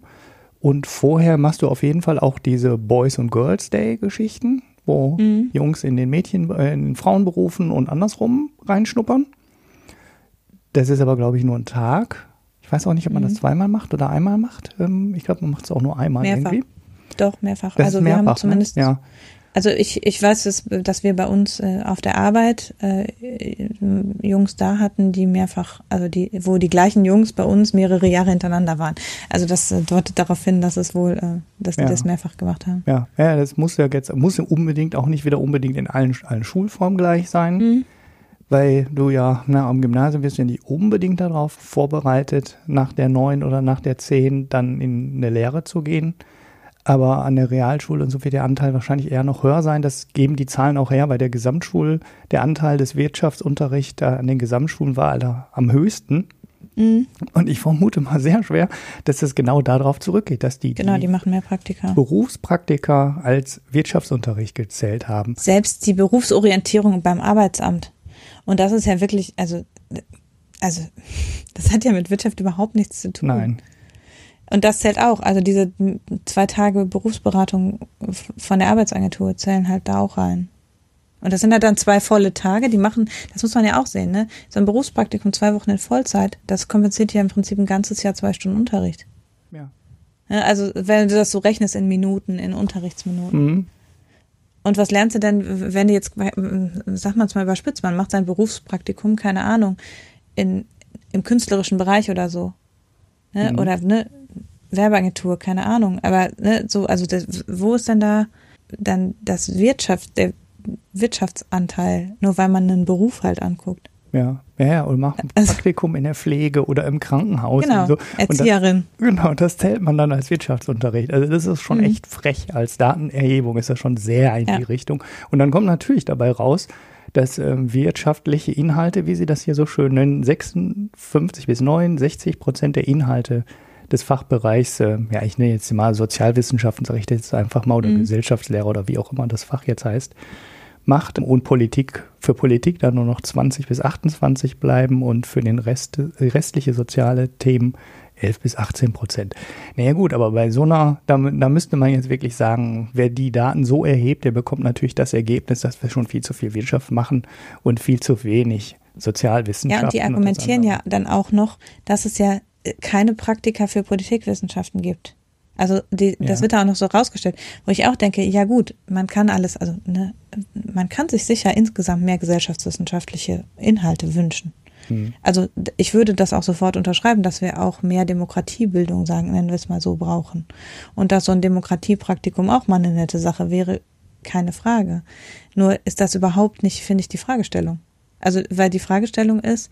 Und vorher machst du auf jeden Fall auch diese Boys und Girls Day Geschichten, wo mhm. Jungs in den Mädchen, äh, in den Frauenberufen und andersrum reinschnuppern. Das ist aber, glaube ich, nur ein Tag. Ich weiß auch nicht, ob man mhm. das zweimal macht oder einmal macht. Ähm, ich glaube, man macht es auch nur einmal mehrfach. irgendwie. Doch, mehrfach. Das also mehrfach, wir haben ne? zumindest, ne? ja. also ich, ich weiß, dass, dass wir bei uns äh, auf der Arbeit äh, Jungs da hatten, die mehrfach, also die, wo die gleichen Jungs bei uns mehrere Jahre hintereinander waren. Also das äh, deutet darauf hin, dass es wohl, äh, dass die ja. das mehrfach gemacht haben. Ja, ja, das muss ja jetzt, muss ja unbedingt auch nicht wieder unbedingt in allen, allen Schulformen gleich sein. Mhm weil du ja na, am Gymnasium wirst du ja nicht unbedingt darauf vorbereitet, nach der neun oder nach der zehn dann in eine Lehre zu gehen. Aber an der Realschule und so wird der Anteil wahrscheinlich eher noch höher sein. Das geben die Zahlen auch her. Bei der Gesamtschule, der Anteil des Wirtschaftsunterrichts an den Gesamtschulen war aller am höchsten. Mhm. Und ich vermute mal sehr schwer, dass es genau darauf zurückgeht, dass die, genau, die, die machen mehr Praktika. Berufspraktika als Wirtschaftsunterricht gezählt haben. Selbst die Berufsorientierung beim Arbeitsamt und das ist ja wirklich, also, also, das hat ja mit Wirtschaft überhaupt nichts zu tun. Nein. Und das zählt auch. Also diese zwei Tage Berufsberatung von der Arbeitsagentur zählen halt da auch rein. Und das sind halt dann zwei volle Tage, die machen, das muss man ja auch sehen, ne? So ein Berufspraktikum zwei Wochen in Vollzeit, das kompensiert ja im Prinzip ein ganzes Jahr zwei Stunden Unterricht. Ja. Also wenn du das so rechnest in Minuten, in Unterrichtsminuten. Mhm. Und was lernst du denn, wenn du jetzt, sag mal es mal überspitzt, man macht sein Berufspraktikum, keine Ahnung, in, im künstlerischen Bereich oder so. Ne? Mhm. Oder ne, Werbeagentur, keine Ahnung. Aber ne, so, also das, wo ist denn da dann das Wirtschaft, der Wirtschaftsanteil, nur weil man einen Beruf halt anguckt? Ja, ja, ja oder macht ein also Praktikum in der Pflege oder im Krankenhaus. Genau, und so. Erzieherin. Und das, genau, das zählt man dann als Wirtschaftsunterricht. Also das ist schon mhm. echt frech. Als Datenerhebung ist das schon sehr in ja. die Richtung. Und dann kommt natürlich dabei raus, dass ähm, wirtschaftliche Inhalte, wie sie das hier so schön nennen, 56 bis 69 Prozent der Inhalte des Fachbereichs, äh, ja, ich nenne jetzt mal Sozialwissenschaften, sage ich jetzt einfach mal, oder mhm. Gesellschaftslehrer oder wie auch immer das Fach jetzt heißt, macht und Politik für Politik dann nur noch 20 bis 28 bleiben und für den Rest, restliche soziale Themen 11 bis 18 Prozent. Naja gut, aber bei so einer, da, da müsste man jetzt wirklich sagen, wer die Daten so erhebt, der bekommt natürlich das Ergebnis, dass wir schon viel zu viel Wirtschaft machen und viel zu wenig Sozialwissenschaften. Ja, und die argumentieren und ja dann auch noch, dass es ja keine Praktika für Politikwissenschaften gibt. Also die, ja. das wird da auch noch so rausgestellt, wo ich auch denke, ja gut, man kann alles, also ne, man kann sich sicher insgesamt mehr gesellschaftswissenschaftliche Inhalte wünschen. Mhm. Also ich würde das auch sofort unterschreiben, dass wir auch mehr Demokratiebildung, sagen, nennen wir es mal so, brauchen. Und dass so ein Demokratiepraktikum auch mal eine nette Sache wäre, keine Frage. Nur ist das überhaupt nicht, finde ich, die Fragestellung. Also, weil die Fragestellung ist,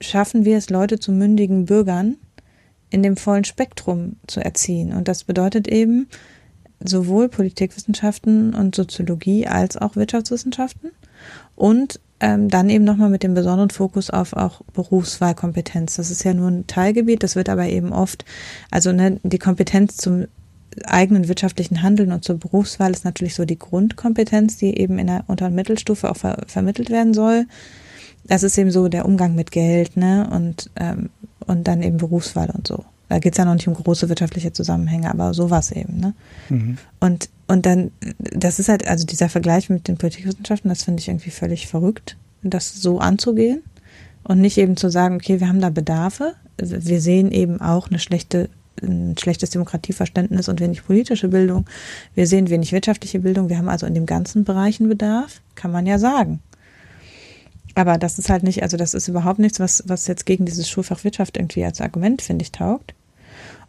schaffen wir es, Leute zu mündigen Bürgern in dem vollen Spektrum zu erziehen? Und das bedeutet eben sowohl Politikwissenschaften und Soziologie als auch Wirtschaftswissenschaften und ähm, dann eben nochmal mit dem besonderen Fokus auf auch Berufswahlkompetenz. Das ist ja nur ein Teilgebiet, das wird aber eben oft, also ne, die Kompetenz zum eigenen wirtschaftlichen Handeln und zur Berufswahl ist natürlich so die Grundkompetenz, die eben in der Unter- und Mittelstufe auch ver vermittelt werden soll. Das ist eben so der Umgang mit Geld, ne, und, ähm, und dann eben Berufswahl und so. Da geht es ja noch nicht um große wirtschaftliche Zusammenhänge, aber sowas eben, ne? Mhm. Und und dann, das ist halt, also dieser Vergleich mit den Politikwissenschaften, das finde ich irgendwie völlig verrückt, das so anzugehen und nicht eben zu sagen, okay, wir haben da Bedarfe, wir sehen eben auch eine schlechte ein schlechtes Demokratieverständnis und wenig politische Bildung. Wir sehen wenig wirtschaftliche Bildung. Wir haben also in dem ganzen Bereich einen Bedarf, kann man ja sagen. Aber das ist halt nicht, also das ist überhaupt nichts, was, was jetzt gegen dieses Schulfach Wirtschaft irgendwie als Argument, finde ich, taugt.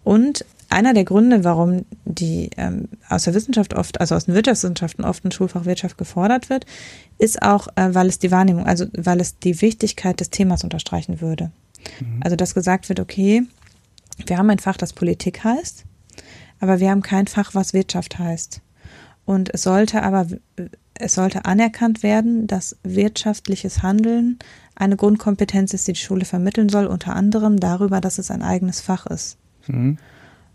Und einer der Gründe, warum die ähm, aus der Wissenschaft oft, also aus den Wirtschaftswissenschaften oft ein Schulfach Wirtschaft gefordert wird, ist auch, äh, weil es die Wahrnehmung, also weil es die Wichtigkeit des Themas unterstreichen würde. Mhm. Also dass gesagt wird, okay, wir haben ein Fach, das Politik heißt, aber wir haben kein Fach, was Wirtschaft heißt. Und es sollte aber, es sollte anerkannt werden, dass wirtschaftliches Handeln eine Grundkompetenz ist, die die Schule vermitteln soll, unter anderem darüber, dass es ein eigenes Fach ist. Mhm.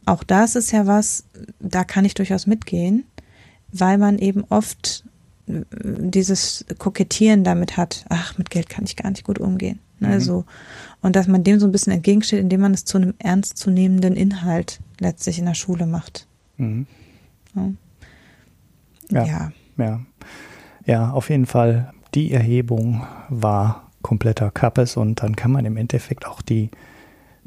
Auch das ist ja was, da kann ich durchaus mitgehen, weil man eben oft äh, dieses Kokettieren damit hat, ach, mit Geld kann ich gar nicht gut umgehen. Ne, mhm. so. Und dass man dem so ein bisschen entgegensteht, indem man es zu einem ernstzunehmenden Inhalt letztlich in der Schule macht. Mhm. Ja. Ja, ja. ja. Ja, auf jeden Fall. Die Erhebung war kompletter Kappes und dann kann man im Endeffekt auch die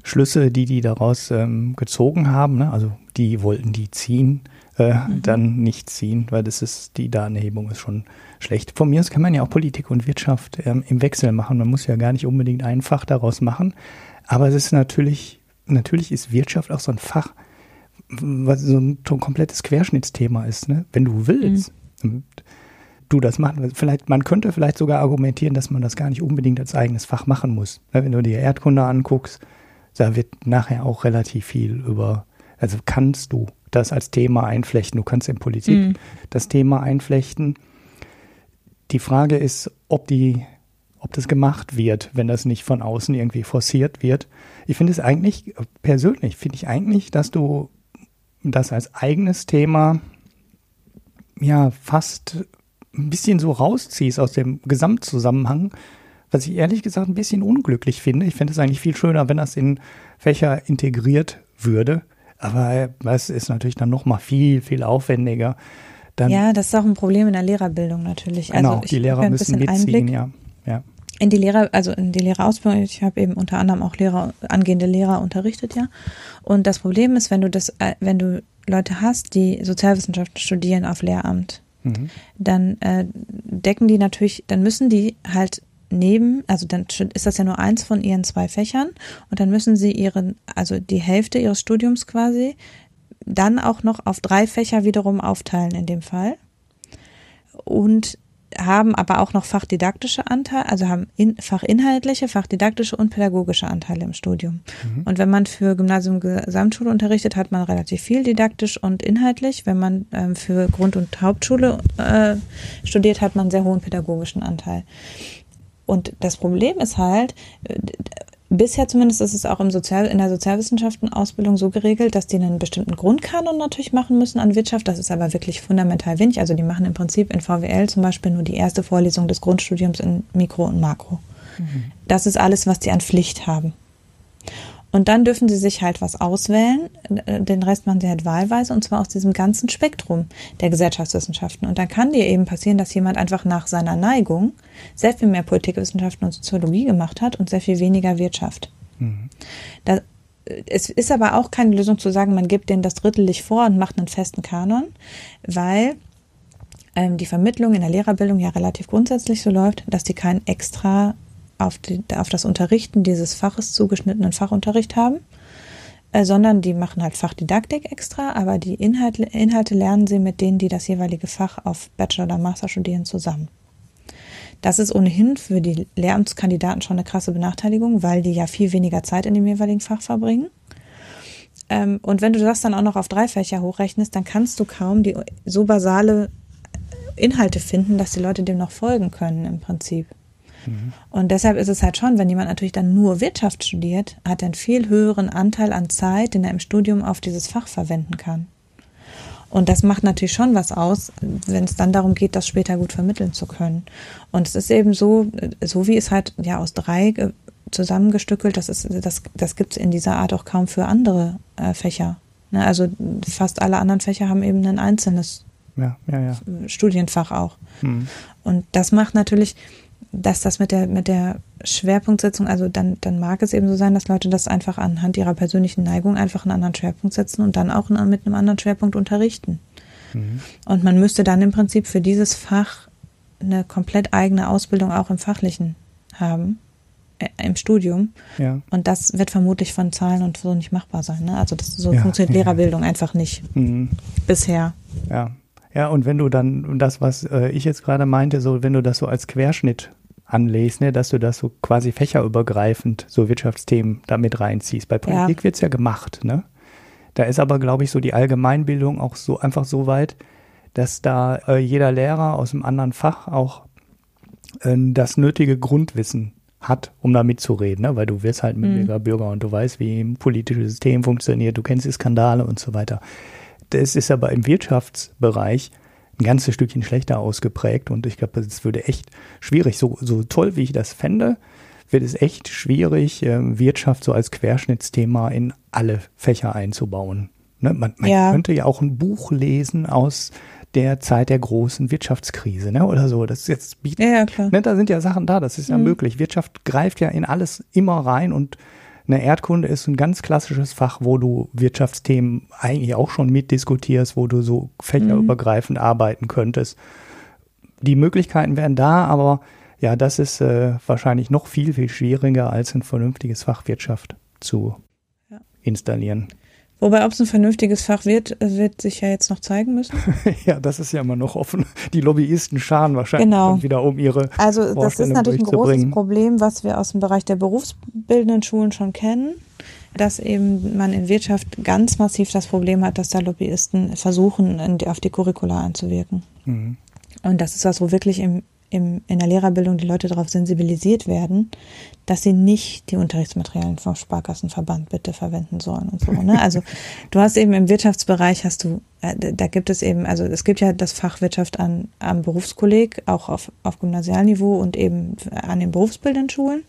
Schlüsse, die die daraus ähm, gezogen haben, ne? also die wollten die ziehen, äh, mhm. dann nicht ziehen, weil das ist, die Datenhebung ist schon schlecht. Von mir aus kann man ja auch Politik und Wirtschaft ähm, im Wechsel machen. Man muss ja gar nicht unbedingt ein Fach daraus machen. Aber es ist natürlich, natürlich ist Wirtschaft auch so ein Fach, was so ein, so ein komplettes Querschnittsthema ist, ne? Wenn du willst. Mhm. Du das machen, vielleicht, man könnte vielleicht sogar argumentieren, dass man das gar nicht unbedingt als eigenes Fach machen muss. Ne? Wenn du dir Erdkunde anguckst, da wird nachher auch relativ viel über, also kannst du das als Thema einflechten, du kannst in Politik mhm. das Thema einflechten. Die Frage ist, ob die, ob das gemacht wird, wenn das nicht von außen irgendwie forciert wird. Ich finde es eigentlich, persönlich finde ich eigentlich, dass du das als eigenes Thema ja fast ein bisschen so rausziehst aus dem Gesamtzusammenhang was ich ehrlich gesagt ein bisschen unglücklich finde. Ich finde es eigentlich viel schöner, wenn das in Fächer integriert würde. Aber das ist natürlich dann noch mal viel, viel aufwendiger. Dann, ja, das ist auch ein Problem in der Lehrerbildung natürlich. Genau, also die Lehrer müssen mitziehen, ja. ja. In die Lehrer, also in die Lehrerausbildung, ich habe eben unter anderem auch Lehrer, angehende Lehrer unterrichtet, ja. Und das Problem ist, wenn du das, äh, wenn du Leute hast, die Sozialwissenschaften studieren auf Lehramt, mhm. dann äh, decken die natürlich, dann müssen die halt neben, also dann ist das ja nur eins von ihren zwei Fächern und dann müssen sie ihren, also die Hälfte ihres Studiums quasi, dann auch noch auf drei Fächer wiederum aufteilen in dem Fall. Und haben aber auch noch fachdidaktische Anteile, also haben in, fachinhaltliche, fachdidaktische und pädagogische Anteile im Studium. Mhm. Und wenn man für Gymnasium Gesamtschule unterrichtet, hat man relativ viel didaktisch und inhaltlich. Wenn man ähm, für Grund- und Hauptschule äh, studiert, hat man einen sehr hohen pädagogischen Anteil. Und das Problem ist halt, äh, bisher zumindest ist es auch im Sozial, in der Sozialwissenschaften-Ausbildung so geregelt, dass die einen bestimmten Grundkanon natürlich machen müssen an Wirtschaft. Das ist aber wirklich fundamental wenig. Also die machen im Prinzip in VWL zum Beispiel nur die erste Vorlesung des Grundstudiums in Mikro und Makro. Mhm. Das ist alles, was die an Pflicht haben. Und dann dürfen sie sich halt was auswählen. Den Rest machen sie halt wahlweise und zwar aus diesem ganzen Spektrum der Gesellschaftswissenschaften. Und dann kann dir eben passieren, dass jemand einfach nach seiner Neigung sehr viel mehr Politikwissenschaften und Soziologie gemacht hat und sehr viel weniger Wirtschaft. Mhm. Da, es ist aber auch keine Lösung zu sagen, man gibt denen das drittelig vor und macht einen festen Kanon, weil ähm, die Vermittlung in der Lehrerbildung ja relativ grundsätzlich so läuft, dass die kein extra auf, die, auf das Unterrichten dieses Faches zugeschnittenen Fachunterricht haben, äh, sondern die machen halt Fachdidaktik extra, aber die Inhalte, Inhalte lernen sie mit denen, die das jeweilige Fach auf Bachelor- oder Master studieren, zusammen. Das ist ohnehin für die Lehramtskandidaten schon eine krasse Benachteiligung, weil die ja viel weniger Zeit in dem jeweiligen Fach verbringen. Ähm, und wenn du das dann auch noch auf drei Fächer hochrechnest, dann kannst du kaum die so basale Inhalte finden, dass die Leute dem noch folgen können im Prinzip. Mhm. Und deshalb ist es halt schon, wenn jemand natürlich dann nur Wirtschaft studiert, hat er einen viel höheren Anteil an Zeit, den er im Studium auf dieses Fach verwenden kann. Und das macht natürlich schon was aus, wenn es dann darum geht, das später gut vermitteln zu können. Und es ist eben so, so wie es halt ja aus drei zusammengestückelt, das ist, das, das gibt es in dieser Art auch kaum für andere äh, Fächer. Ne? Also fast alle anderen Fächer haben eben ein einzelnes ja, ja, ja. Studienfach auch. Hm. Und das macht natürlich, dass das mit der, mit der Schwerpunktsetzung, also dann, dann mag es eben so sein, dass Leute das einfach anhand ihrer persönlichen Neigung einfach einen anderen Schwerpunkt setzen und dann auch mit einem anderen Schwerpunkt unterrichten. Mhm. Und man müsste dann im Prinzip für dieses Fach eine komplett eigene Ausbildung auch im Fachlichen haben, äh, im Studium. Ja. Und das wird vermutlich von Zahlen und so nicht machbar sein. Ne? Also das, so ja, funktioniert ja. Lehrerbildung einfach nicht. Mhm. Bisher. Ja. Ja, und wenn du dann, das, was äh, ich jetzt gerade meinte, so, wenn du das so als Querschnitt anlegst, ne, dass du das so quasi fächerübergreifend, so Wirtschaftsthemen damit reinziehst. Bei Politik ja. wird's ja gemacht, ne? Da ist aber, glaube ich, so die Allgemeinbildung auch so einfach so weit, dass da äh, jeder Lehrer aus einem anderen Fach auch äh, das nötige Grundwissen hat, um da mitzureden, ne? weil du wirst halt mündiger mhm. Bürger und du weißt, wie ein politisches System funktioniert, du kennst die Skandale und so weiter. Das ist aber im Wirtschaftsbereich ein ganzes Stückchen schlechter ausgeprägt und ich glaube, es würde echt schwierig, so, so toll wie ich das fände, wird es echt schwierig, äh, Wirtschaft so als Querschnittsthema in alle Fächer einzubauen. Ne? Man, man ja. könnte ja auch ein Buch lesen aus der Zeit der großen Wirtschaftskrise, ne, oder so. Das ist jetzt, ja, ja, klar. Ne, da sind ja Sachen da, das ist ja mhm. möglich. Wirtschaft greift ja in alles immer rein und eine Erdkunde ist ein ganz klassisches Fach, wo du Wirtschaftsthemen eigentlich auch schon mitdiskutierst, wo du so fächerübergreifend mhm. arbeiten könntest. Die Möglichkeiten wären da, aber ja, das ist äh, wahrscheinlich noch viel, viel schwieriger, als ein vernünftiges Fach Wirtschaft zu ja. installieren. Wobei, ob es ein vernünftiges Fach wird, wird sich ja jetzt noch zeigen müssen. ja, das ist ja immer noch offen. Die Lobbyisten scharen wahrscheinlich genau. wieder um ihre. Also, das ist natürlich ein großes Problem, was wir aus dem Bereich der berufsbildenden Schulen schon kennen, dass eben man in Wirtschaft ganz massiv das Problem hat, dass da Lobbyisten versuchen, auf die Curricula einzuwirken. Mhm. Und das ist was, wo wirklich im im, in der Lehrerbildung die Leute darauf sensibilisiert werden, dass sie nicht die Unterrichtsmaterialien vom Sparkassenverband bitte verwenden sollen und so. Ne? Also du hast eben im Wirtschaftsbereich hast du, äh, da gibt es eben, also es gibt ja das Fach Wirtschaft an, am Berufskolleg, auch auf, auf Gymnasialniveau und eben an den berufsbildenden Schulen.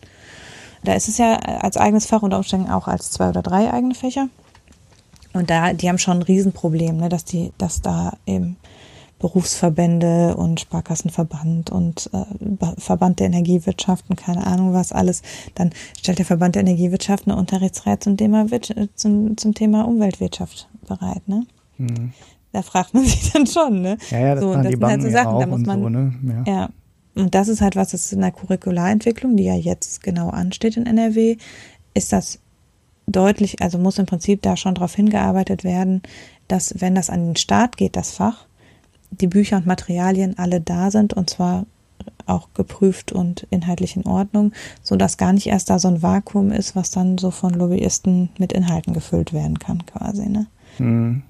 Da ist es ja als eigenes Fach unter Umständen auch als zwei oder drei eigene Fächer. Und da, die haben schon ein Riesenproblem, ne, dass die, dass da eben Berufsverbände und Sparkassenverband und äh, Verband der Energiewirtschaft und keine Ahnung was alles. Dann stellt der Verband der Energiewirtschaft eine Unterrichtsreihe zum Thema, zum, zum Thema Umweltwirtschaft bereit. Ne? Mhm. Da fragt man sich dann schon. Ne? Ja, ja, das, so, das sind halt so Sachen, da muss man. So, ne? ja. ja. Und das ist halt was, das ist in der Curricularentwicklung, die ja jetzt genau ansteht in NRW, ist das deutlich, also muss im Prinzip da schon darauf hingearbeitet werden, dass wenn das an den Start geht, das Fach, die Bücher und Materialien alle da sind und zwar auch geprüft und inhaltlich in Ordnung, so dass gar nicht erst da so ein Vakuum ist, was dann so von Lobbyisten mit Inhalten gefüllt werden kann, quasi. Ne? Mhm.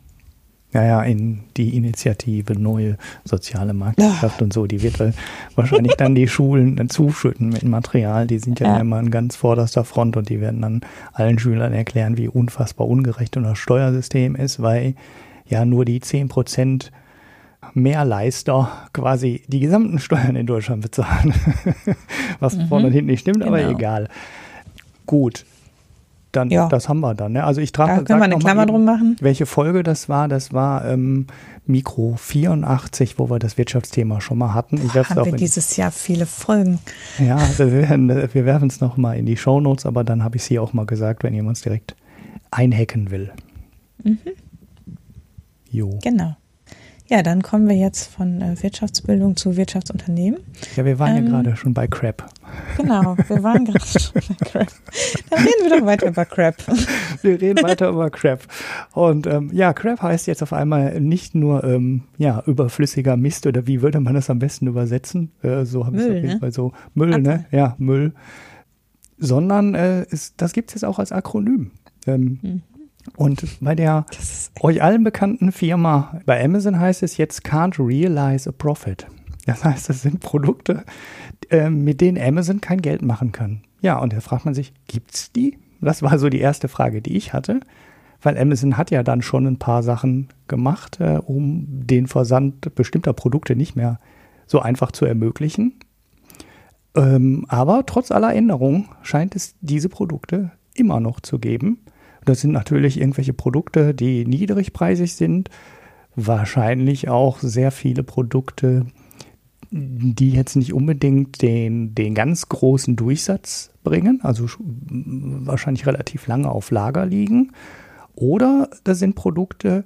Ja, ja, in die Initiative Neue Soziale Marktwirtschaft und so, die wird wahrscheinlich dann die Schulen dann zuschütten mit Material. Die sind ja, ja, immer an ganz vorderster Front und die werden dann allen Schülern erklären, wie unfassbar ungerecht unser Steuersystem ist, weil ja nur die zehn Prozent Mehrleister quasi die gesamten Steuern in Deutschland bezahlen. Was mhm. vorne und hinten nicht stimmt, genau. aber egal. Gut. Dann, ja. das haben wir dann. Ne? Also ich trage. Da können wir eine Klammer drum machen. Welche Folge das war? Das war ähm, Mikro 84, wo wir das Wirtschaftsthema schon mal hatten. Ich Boah, haben wir dieses Jahr viele Folgen. Ja, wir, werden, wir werfen es noch mal in die Shownotes, aber dann habe ich es hier auch mal gesagt, wenn jemand es direkt einhacken will. Mhm. Jo. Genau. Ja, dann kommen wir jetzt von äh, Wirtschaftsbildung zu Wirtschaftsunternehmen. Ja, wir waren ähm, ja gerade schon bei Crap. Genau, wir waren gerade schon bei Crap. Dann reden wir doch weiter über Crap. Wir reden weiter über Crap. Und ähm, ja, Crap heißt jetzt auf einmal nicht nur ähm, ja, überflüssiger Mist oder wie würde man das am besten übersetzen? Äh, so habe ich es auf jeden ne? Fall so. Müll, ne? Ja, Müll. Sondern äh, ist, das gibt es jetzt auch als Akronym. Ähm, Mhm. Und bei der euch allen bekannten Firma, bei Amazon heißt es jetzt can't realize a profit. Das heißt, das sind Produkte, äh, mit denen Amazon kein Geld machen kann. Ja, und da fragt man sich, gibt's die? Das war so die erste Frage, die ich hatte, weil Amazon hat ja dann schon ein paar Sachen gemacht, äh, um den Versand bestimmter Produkte nicht mehr so einfach zu ermöglichen. Ähm, aber trotz aller Änderungen scheint es diese Produkte immer noch zu geben. Das sind natürlich irgendwelche Produkte, die niedrigpreisig sind. Wahrscheinlich auch sehr viele Produkte, die jetzt nicht unbedingt den, den ganz großen Durchsatz bringen, also sch- wahrscheinlich relativ lange auf Lager liegen. Oder das sind Produkte,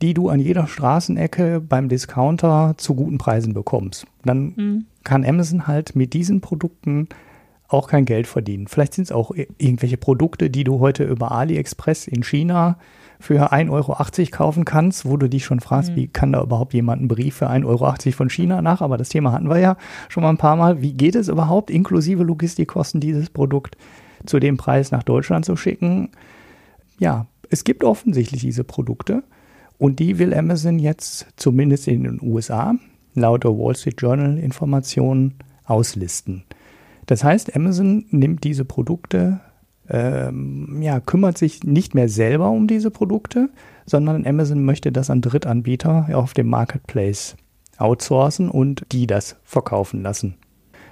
die du an jeder Straßenecke beim Discounter zu guten Preisen bekommst. Dann Mhm. kann Amazon halt mit diesen Produkten auch kein Geld verdienen. Vielleicht sind es auch irgendwelche Produkte, die du heute über AliExpress in China für 1,80 Euro kaufen kannst, wo du dich schon fragst, wie kann da überhaupt jemand einen Brief für 1,80 Euro von China nach? Aber das Thema hatten wir ja schon mal ein paar Mal. Wie geht es überhaupt, inklusive Logistikkosten, dieses Produkt zu dem Preis nach Deutschland zu schicken? Ja, es gibt offensichtlich diese Produkte und die will Amazon jetzt zumindest in den USA laut der Wall Street Journal Informationen auslisten. Das heißt, Amazon nimmt diese Produkte, ähm, ja, kümmert sich nicht mehr selber um diese Produkte, sondern Amazon möchte das an Drittanbieter auf dem Marketplace outsourcen und die das verkaufen lassen.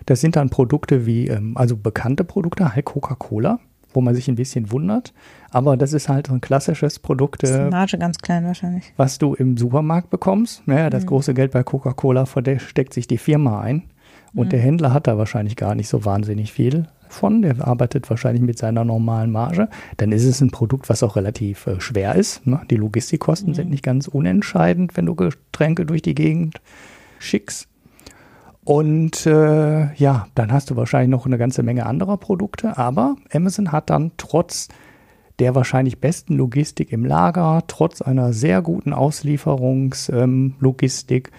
Das sind dann Produkte wie, ähm, also bekannte Produkte, halt Coca-Cola, wo man sich ein bisschen wundert, aber das ist halt so ein klassisches Produkt, ist die äh, Marge ganz klein wahrscheinlich. was du im Supermarkt bekommst. Naja, das Mhm. große Geld bei Coca-Cola versteckt sich die Firma ein. Und Mhm. der Händler hat da wahrscheinlich gar nicht so wahnsinnig viel von. Der arbeitet wahrscheinlich mit seiner normalen Marge. Dann ist es ein Produkt, was auch relativ äh, schwer ist. Ne? Die Logistikkosten Mhm. sind nicht ganz unentscheidend, wenn du Getränke durch die Gegend schickst. Und äh, ja, dann hast du wahrscheinlich noch eine ganze Menge anderer Produkte. Aber Amazon hat dann trotz der wahrscheinlich besten Logistik im Lager, trotz einer sehr guten Auslieferungslogistik, ähm,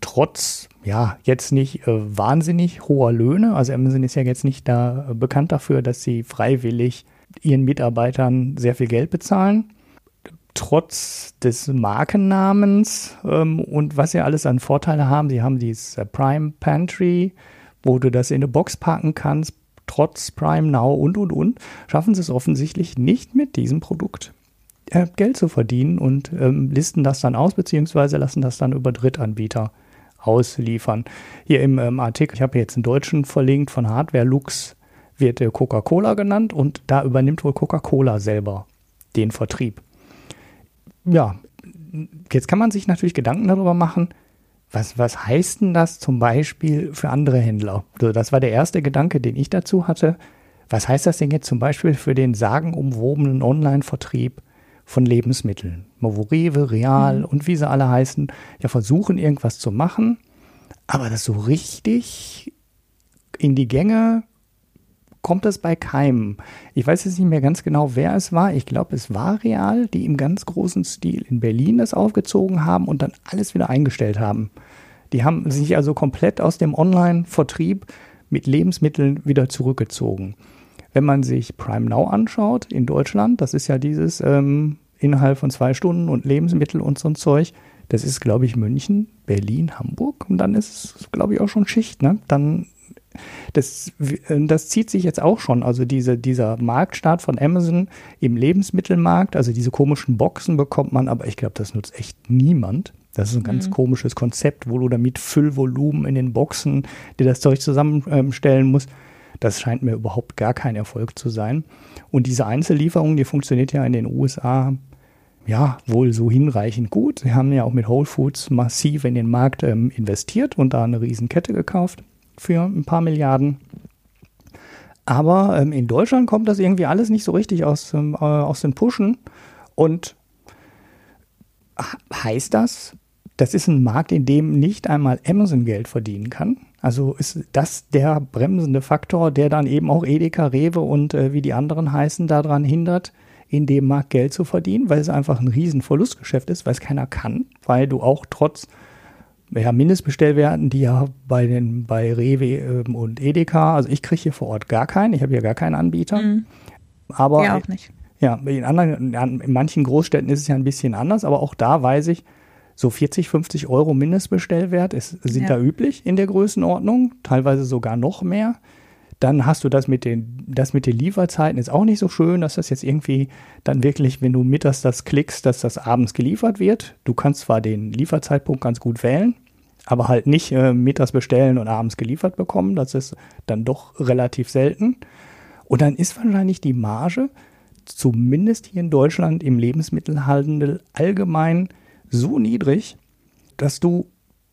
trotz, ja, jetzt nicht äh, wahnsinnig hoher Löhne. Also Amazon ist ja jetzt nicht da äh, bekannt dafür, dass sie freiwillig ihren Mitarbeitern sehr viel Geld bezahlen. Trotz des Markennamens ähm, und was sie alles an Vorteile haben. Sie haben dieses äh, Prime Pantry, wo du das in eine Box packen kannst, trotz Prime Now und und und, schaffen sie es offensichtlich nicht mit diesem Produkt äh, Geld zu verdienen und ähm, listen das dann aus, beziehungsweise lassen das dann über Drittanbieter ausliefern. Hier im ähm, Artikel, ich habe jetzt einen deutschen verlinkt von Hardware Lux, wird äh, Coca-Cola genannt und da übernimmt wohl Coca-Cola selber den Vertrieb. Ja, jetzt kann man sich natürlich Gedanken darüber machen, was, was heißt denn das zum Beispiel für andere Händler? Also das war der erste Gedanke, den ich dazu hatte. Was heißt das denn jetzt zum Beispiel für den sagenumwobenen Online-Vertrieb von Lebensmitteln? Wo Rewe, Real und wie sie alle heißen, ja versuchen irgendwas zu machen, aber das so richtig in die Gänge kommt das bei keinem. Ich weiß jetzt nicht mehr ganz genau, wer es war. Ich glaube, es war Real, die im ganz großen Stil in Berlin das aufgezogen haben und dann alles wieder eingestellt haben. Die haben sich also komplett aus dem Online-Vertrieb mit Lebensmitteln wieder zurückgezogen. Wenn man sich Prime Now anschaut in Deutschland, das ist ja dieses ähm, innerhalb von zwei Stunden und Lebensmittel und so ein Zeug, das ist, glaube ich, München, Berlin, Hamburg und dann ist es, glaube ich, auch schon Schicht. Ne? Dann das, das zieht sich jetzt auch schon. Also diese, dieser Marktstart von Amazon im Lebensmittelmarkt, also diese komischen Boxen bekommt man, aber ich glaube, das nutzt echt niemand. Das ist ein ganz Mhm. komisches Konzept, wo du damit Füllvolumen in den Boxen, dir das Zeug zusammenstellen musst. Das scheint mir überhaupt gar kein Erfolg zu sein. Und diese Einzellieferung, die funktioniert ja in den USA ja, wohl so hinreichend gut. Sie haben ja auch mit Whole Foods massiv in den Markt ähm, investiert und da eine Riesenkette gekauft für ein paar Milliarden. Aber ähm, in Deutschland kommt das irgendwie alles nicht so richtig aus, ähm, äh, aus den Puschen. Und heißt das, das ist ein Markt, in dem nicht einmal Amazon Geld verdienen kann? Also ist das der bremsende Faktor, der dann eben auch Edeka, Rewe und äh, wie die anderen heißen, daran hindert, in dem Markt Geld zu verdienen, weil es einfach ein riesen Verlustgeschäft ist, weil es keiner kann, weil du auch trotz ja, Mindestbestellwerten, die ja bei den bei Rewe ähm, und Edeka, also ich kriege hier vor Ort gar keinen, ich habe hier gar keinen Anbieter. Mhm. Aber ja, auch nicht. Ja, in anderen, in manchen Großstädten ist es ja ein bisschen anders, aber auch da weiß ich, so 40, 50 Euro Mindestbestellwert ist, sind ja. da üblich in der Größenordnung, teilweise sogar noch mehr. Dann hast du das mit den, das mit den Lieferzeiten ist auch nicht so schön, dass das jetzt irgendwie dann wirklich, wenn du mittags das klickst, dass das abends geliefert wird. Du kannst zwar den Lieferzeitpunkt ganz gut wählen, aber halt nicht äh, mittags bestellen und abends geliefert bekommen. Das ist dann doch relativ selten. Und dann ist wahrscheinlich die Marge, zumindest hier in Deutschland im Lebensmittelhandel allgemein so niedrig, dass du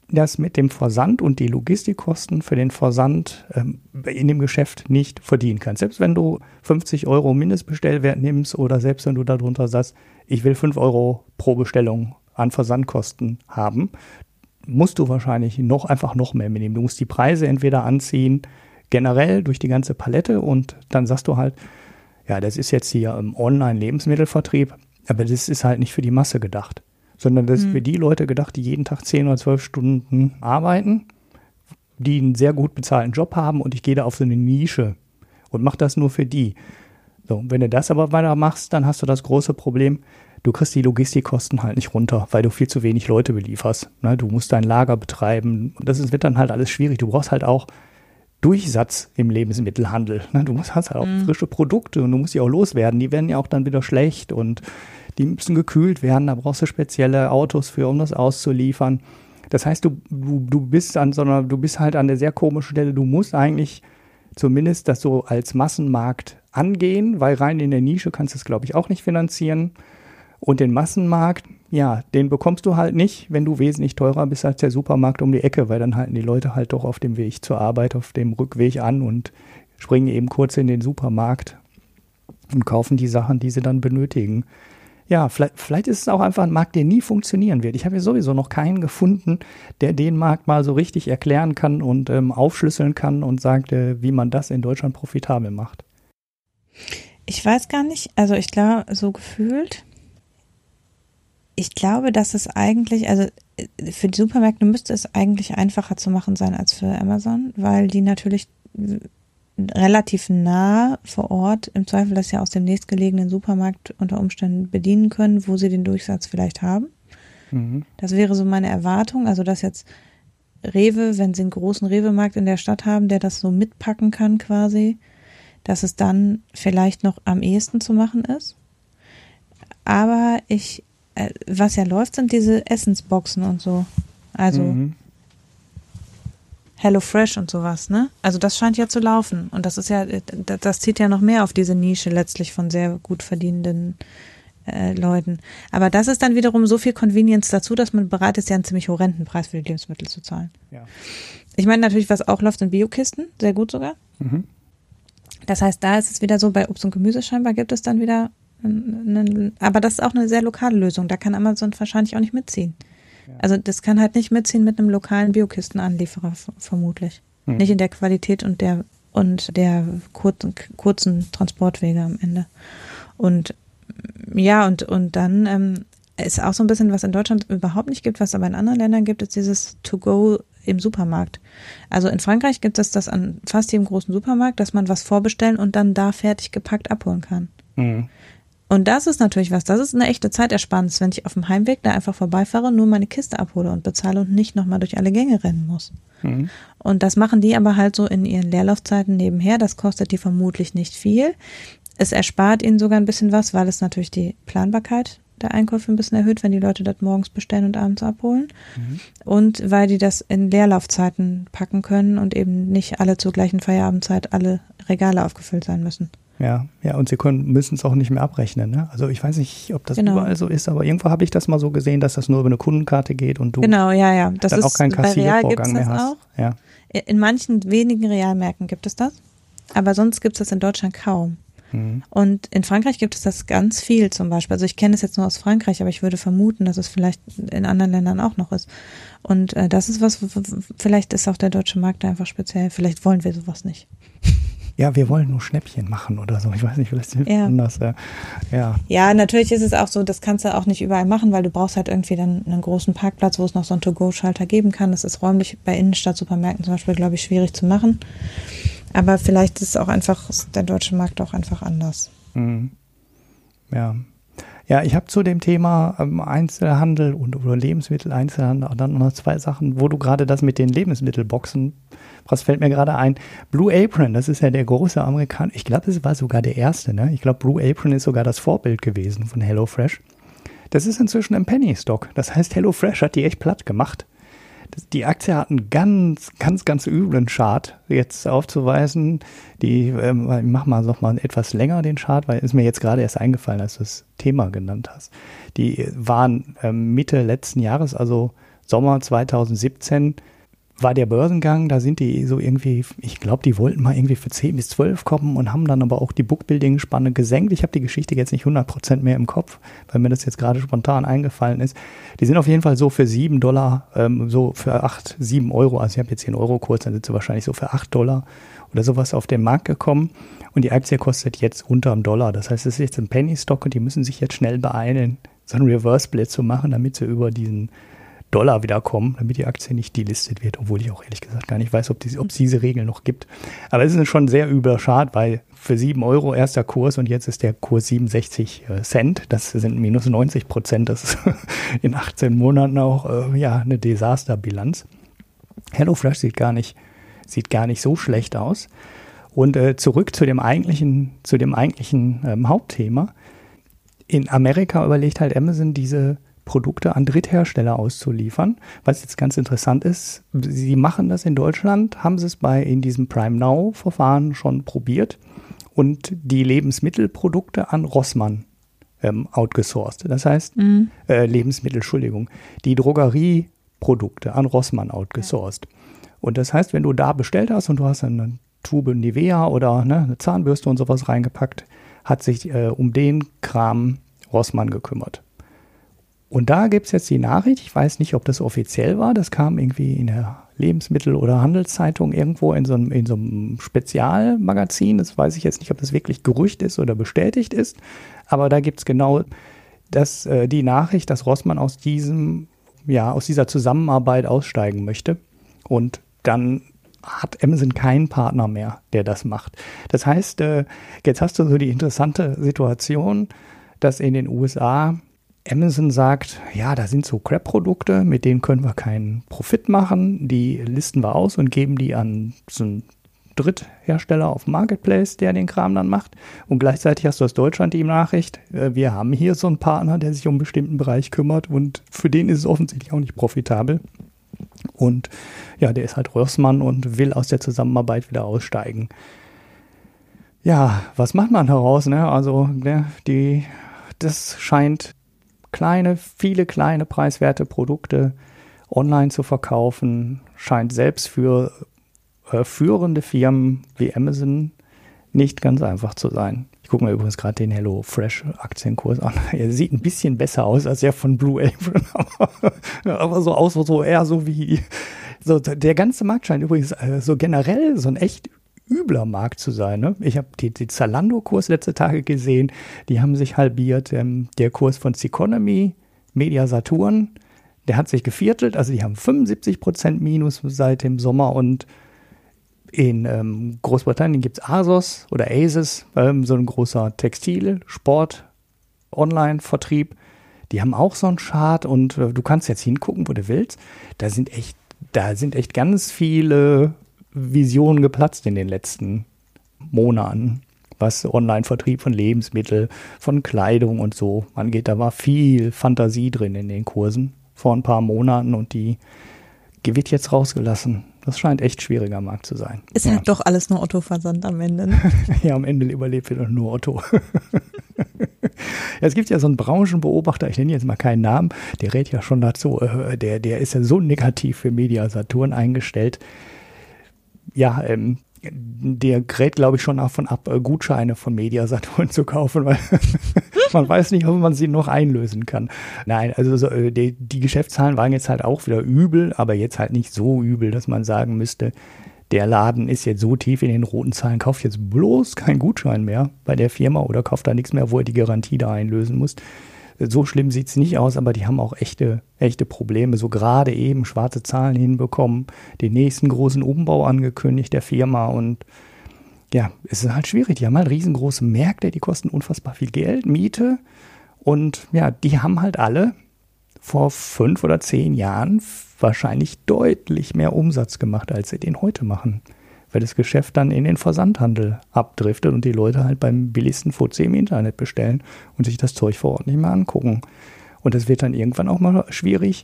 das mit dem Versand und die Logistikkosten für den Versand ähm, in dem Geschäft nicht verdienen kannst. Selbst wenn du 50 Euro Mindestbestellwert nimmst oder selbst wenn du darunter sagst, ich will 5 Euro pro Bestellung an Versandkosten haben, musst du wahrscheinlich noch einfach noch mehr mitnehmen. Du musst die Preise entweder anziehen, generell durch die ganze Palette und dann sagst du halt, ja, das ist jetzt hier im Online-Lebensmittelvertrieb, aber das ist halt nicht für die Masse gedacht sondern das ist mhm. für die Leute gedacht, die jeden Tag 10 oder 12 Stunden arbeiten, die einen sehr gut bezahlten Job haben und ich gehe da auf so eine Nische und mache das nur für die. So, wenn du das aber weitermachst, dann hast du das große Problem, du kriegst die Logistikkosten halt nicht runter, weil du viel zu wenig Leute belieferst. Ne? Du musst dein Lager betreiben und das wird dann halt alles schwierig. Du brauchst halt auch Durchsatz im Lebensmittelhandel. Ne? Du musst, hast halt auch mhm. frische Produkte und du musst die auch loswerden. Die werden ja auch dann wieder schlecht und die müssen gekühlt werden, da brauchst du spezielle Autos für, um das auszuliefern. Das heißt, du, du, du bist an so einer, du bist halt an der sehr komischen Stelle, du musst eigentlich zumindest das so als Massenmarkt angehen, weil rein in der Nische kannst du es, glaube ich, auch nicht finanzieren. Und den Massenmarkt, ja, den bekommst du halt nicht, wenn du wesentlich teurer bist als der Supermarkt um die Ecke, weil dann halten die Leute halt doch auf dem Weg zur Arbeit, auf dem Rückweg an und springen eben kurz in den Supermarkt und kaufen die Sachen, die sie dann benötigen ja, vielleicht, vielleicht ist es auch einfach ein Markt, der nie funktionieren wird. Ich habe ja sowieso noch keinen gefunden, der den Markt mal so richtig erklären kann und ähm, aufschlüsseln kann und sagt, äh, wie man das in Deutschland profitabel macht. Ich weiß gar nicht, also ich glaube, so gefühlt, ich glaube, dass es eigentlich, also äh, für die Supermärkte müsste es eigentlich einfacher zu machen sein als für Amazon, weil die natürlich relativ nah vor Ort im Zweifel das ja aus dem nächstgelegenen Supermarkt unter Umständen bedienen können, wo sie den Durchsatz vielleicht haben. Mhm. Das wäre so meine Erwartung, also dass jetzt Rewe, wenn sie einen großen Rewe-Markt in der Stadt haben, der das so mitpacken kann quasi, dass es dann vielleicht noch am ehesten zu machen ist. Aber ich, äh, was ja läuft, sind diese Essensboxen und so. Also mhm. HelloFresh und sowas, ne? Also das scheint ja zu laufen. Und das ist ja, das zieht ja noch mehr auf diese Nische letztlich von sehr gut verdienenden äh, Leuten. Aber das ist dann wiederum so viel Convenience dazu, dass man bereit ist, ja einen ziemlich horrenden Preis für die Lebensmittel zu zahlen. Ja. Ich meine natürlich, was auch läuft, sind Biokisten, sehr gut sogar. Mhm. Das heißt, da ist es wieder so, bei Obst und Gemüse scheinbar gibt es dann wieder, aber das ist auch eine sehr lokale Lösung. Da kann Amazon wahrscheinlich auch nicht mitziehen. Also das kann halt nicht mitziehen mit einem lokalen Biokistenanlieferer vermutlich. Hm. Nicht in der Qualität und der und der kurzen, kurzen Transportwege am Ende. Und ja, und, und dann ähm, ist auch so ein bisschen, was in Deutschland überhaupt nicht gibt, was aber in anderen Ländern gibt, ist dieses To-Go im Supermarkt. Also in Frankreich gibt es das an fast jedem großen Supermarkt, dass man was vorbestellen und dann da fertig gepackt abholen kann. Mhm. Und das ist natürlich was, das ist eine echte Zeitersparnis, wenn ich auf dem Heimweg da einfach vorbeifahre, nur meine Kiste abhole und bezahle und nicht nochmal durch alle Gänge rennen muss. Mhm. Und das machen die aber halt so in ihren Leerlaufzeiten nebenher. Das kostet die vermutlich nicht viel. Es erspart ihnen sogar ein bisschen was, weil es natürlich die Planbarkeit der Einkäufe ein bisschen erhöht, wenn die Leute das morgens bestellen und abends abholen. Mhm. Und weil die das in Leerlaufzeiten packen können und eben nicht alle zur gleichen Feierabendzeit alle Regale aufgefüllt sein müssen. Ja, ja, und sie können, müssen es auch nicht mehr abrechnen. Ne? Also ich weiß nicht, ob das genau. überall so ist, aber irgendwo habe ich das mal so gesehen, dass das nur über eine Kundenkarte geht und du genau, ja, ja. Das dann ist, auch keinen Kassiervorgang mehr hast. Auch. Ja. In manchen wenigen Realmärkten gibt es das, aber sonst gibt es das in Deutschland kaum. Mhm. Und in Frankreich gibt es das ganz viel zum Beispiel. Also ich kenne es jetzt nur aus Frankreich, aber ich würde vermuten, dass es vielleicht in anderen Ländern auch noch ist. Und äh, das ist was, vielleicht ist auch der deutsche Markt da einfach speziell. Vielleicht wollen wir sowas nicht. Ja, wir wollen nur Schnäppchen machen oder so. Ich weiß nicht, vielleicht ja. anders. Ja. ja, natürlich ist es auch so, das kannst du auch nicht überall machen, weil du brauchst halt irgendwie dann einen großen Parkplatz, wo es noch so einen To-Go-Schalter geben kann. Das ist räumlich bei Innenstadtsupermärkten zum Beispiel, glaube ich, schwierig zu machen. Aber vielleicht ist auch einfach der deutsche Markt auch einfach anders. Mhm. Ja. Ja, ich habe zu dem Thema ähm, Einzelhandel und oder Lebensmitteleinzelhandel dann noch zwei Sachen, wo du gerade das mit den Lebensmittelboxen, was fällt mir gerade ein? Blue Apron, das ist ja der große Amerikaner, ich glaube, das war sogar der erste, ne? Ich glaube, Blue Apron ist sogar das Vorbild gewesen von HelloFresh. Das ist inzwischen im Penny Stock. Das heißt, HelloFresh hat die echt platt gemacht die Aktie hat einen ganz, ganz, ganz üblen Chart jetzt aufzuweisen. Die, ähm, ich mach mal noch mal etwas länger den Chart, weil ist mir jetzt gerade erst eingefallen, als du das Thema genannt hast. Die waren ähm, Mitte letzten Jahres, also Sommer 2017, war der Börsengang, da sind die so irgendwie, ich glaube, die wollten mal irgendwie für 10 bis 12 kommen und haben dann aber auch die Bookbuilding-Spanne gesenkt. Ich habe die Geschichte jetzt nicht 100% mehr im Kopf, weil mir das jetzt gerade spontan eingefallen ist. Die sind auf jeden Fall so für 7 Dollar, ähm, so für 8, 7 Euro, also ich habe jetzt hier einen Euro-Kurs, dann sind sie wahrscheinlich so für 8 Dollar oder sowas auf den Markt gekommen und die Aktie kostet jetzt unter einem Dollar. Das heißt, es ist jetzt ein Penny-Stock und die müssen sich jetzt schnell beeilen, so einen Reverse-Split zu machen, damit sie über diesen Dollar wieder kommen, damit die Aktie nicht delistet wird, obwohl ich auch ehrlich gesagt gar nicht weiß, ob, es diese Regel noch gibt. Aber es ist schon sehr übler Schad, weil für 7 Euro erster Kurs und jetzt ist der Kurs 67 äh, Cent. Das sind minus 90 Prozent. Das ist in 18 Monaten auch äh, ja, eine Desasterbilanz. HelloFresh sieht gar nicht, sieht gar nicht so schlecht aus. Und äh, zurück zu dem eigentlichen, zu dem eigentlichen ähm, Hauptthema. In Amerika überlegt halt Amazon diese Produkte an Dritthersteller auszuliefern. Was jetzt ganz interessant ist, sie machen das in Deutschland, haben sie es bei in diesem Prime Now Verfahren schon probiert und die Lebensmittelprodukte an Rossmann ähm, outgesourced. Das heißt, mhm. äh, Lebensmittel, Entschuldigung, die Drogerieprodukte an Rossmann outgesourced. Ja. Und das heißt, wenn du da bestellt hast und du hast eine Tube Nivea oder ne, eine Zahnbürste und sowas reingepackt, hat sich äh, um den Kram Rossmann gekümmert. Und da gibt es jetzt die Nachricht, ich weiß nicht, ob das offiziell war, das kam irgendwie in der Lebensmittel- oder Handelszeitung irgendwo in so, einem, in so einem Spezialmagazin. Das weiß ich jetzt nicht, ob das wirklich Gerücht ist oder bestätigt ist. Aber da gibt es genau das, äh, die Nachricht, dass Rossmann aus diesem, ja, aus dieser Zusammenarbeit aussteigen möchte. Und dann hat Amazon keinen Partner mehr, der das macht. Das heißt, äh, jetzt hast du so die interessante Situation, dass in den USA Amazon sagt, ja, da sind so Crap-Produkte, mit denen können wir keinen Profit machen. Die listen wir aus und geben die an so einen Dritthersteller auf Marketplace, der den Kram dann macht. Und gleichzeitig hast du aus Deutschland die Nachricht, äh, wir haben hier so einen Partner, der sich um einen bestimmten Bereich kümmert und für den ist es offensichtlich auch nicht profitabel. Und ja, der ist halt Rossmann und will aus der Zusammenarbeit wieder aussteigen. Ja, was macht man daraus? Ne? Also, ne, die, das scheint kleine, viele kleine preiswerte Produkte online zu verkaufen, scheint selbst für äh, führende Firmen wie Amazon nicht ganz einfach zu sein. Ich gucke mir übrigens gerade den Hello Fresh Aktienkurs an. Er sieht ein bisschen besser aus als der von Blue Apron, aber, aber so aus, so eher so wie so der ganze Markt scheint übrigens äh, so generell so ein echt übler Markt zu sein. Ne? Ich habe die, die Zalando-Kurs letzte Tage gesehen, die haben sich halbiert. Ähm, der Kurs von Seconomy, Media Saturn, der hat sich geviertelt, also die haben 75 Prozent Minus seit dem Sommer und in ähm, Großbritannien gibt es ASOS oder ASIS, ähm, so ein großer Textil-, Sport-, Online-Vertrieb. Die haben auch so einen Chart und äh, du kannst jetzt hingucken, wo du willst. Da sind echt, da sind echt ganz viele Visionen geplatzt in den letzten Monaten, was Online-Vertrieb von Lebensmitteln, von Kleidung und so angeht. Da war viel Fantasie drin in den Kursen vor ein paar Monaten und die wird jetzt rausgelassen. Das scheint echt schwieriger Markt zu sein. Ist ja. halt doch alles nur Otto-Versand am Ende. Ne? ja, am Ende überlebt wieder nur Otto. es gibt ja so einen Branchenbeobachter, ich nenne jetzt mal keinen Namen, der rät ja schon dazu, äh, der, der ist ja so negativ für Media Saturn eingestellt ja, ähm, der gerät, glaube ich, schon davon ab, äh, Gutscheine von Mediasaturn zu kaufen, weil man weiß nicht, ob man sie noch einlösen kann. Nein, also so, äh, die, die Geschäftszahlen waren jetzt halt auch wieder übel, aber jetzt halt nicht so übel, dass man sagen müsste, der Laden ist jetzt so tief in den roten Zahlen, kauft jetzt bloß keinen Gutschein mehr bei der Firma oder kauft da nichts mehr, wo er die Garantie da einlösen muss. So schlimm sieht es nicht aus, aber die haben auch echte, echte Probleme. So gerade eben schwarze Zahlen hinbekommen, den nächsten großen Umbau angekündigt der Firma und ja, es ist halt schwierig. Die haben halt riesengroße Märkte, die kosten unfassbar viel Geld, Miete und ja, die haben halt alle vor fünf oder zehn Jahren wahrscheinlich deutlich mehr Umsatz gemacht, als sie den heute machen weil das Geschäft dann in den Versandhandel abdriftet und die Leute halt beim billigsten Fuzzi im Internet bestellen und sich das Zeug vor Ort nicht mehr angucken. Und es wird dann irgendwann auch mal schwierig,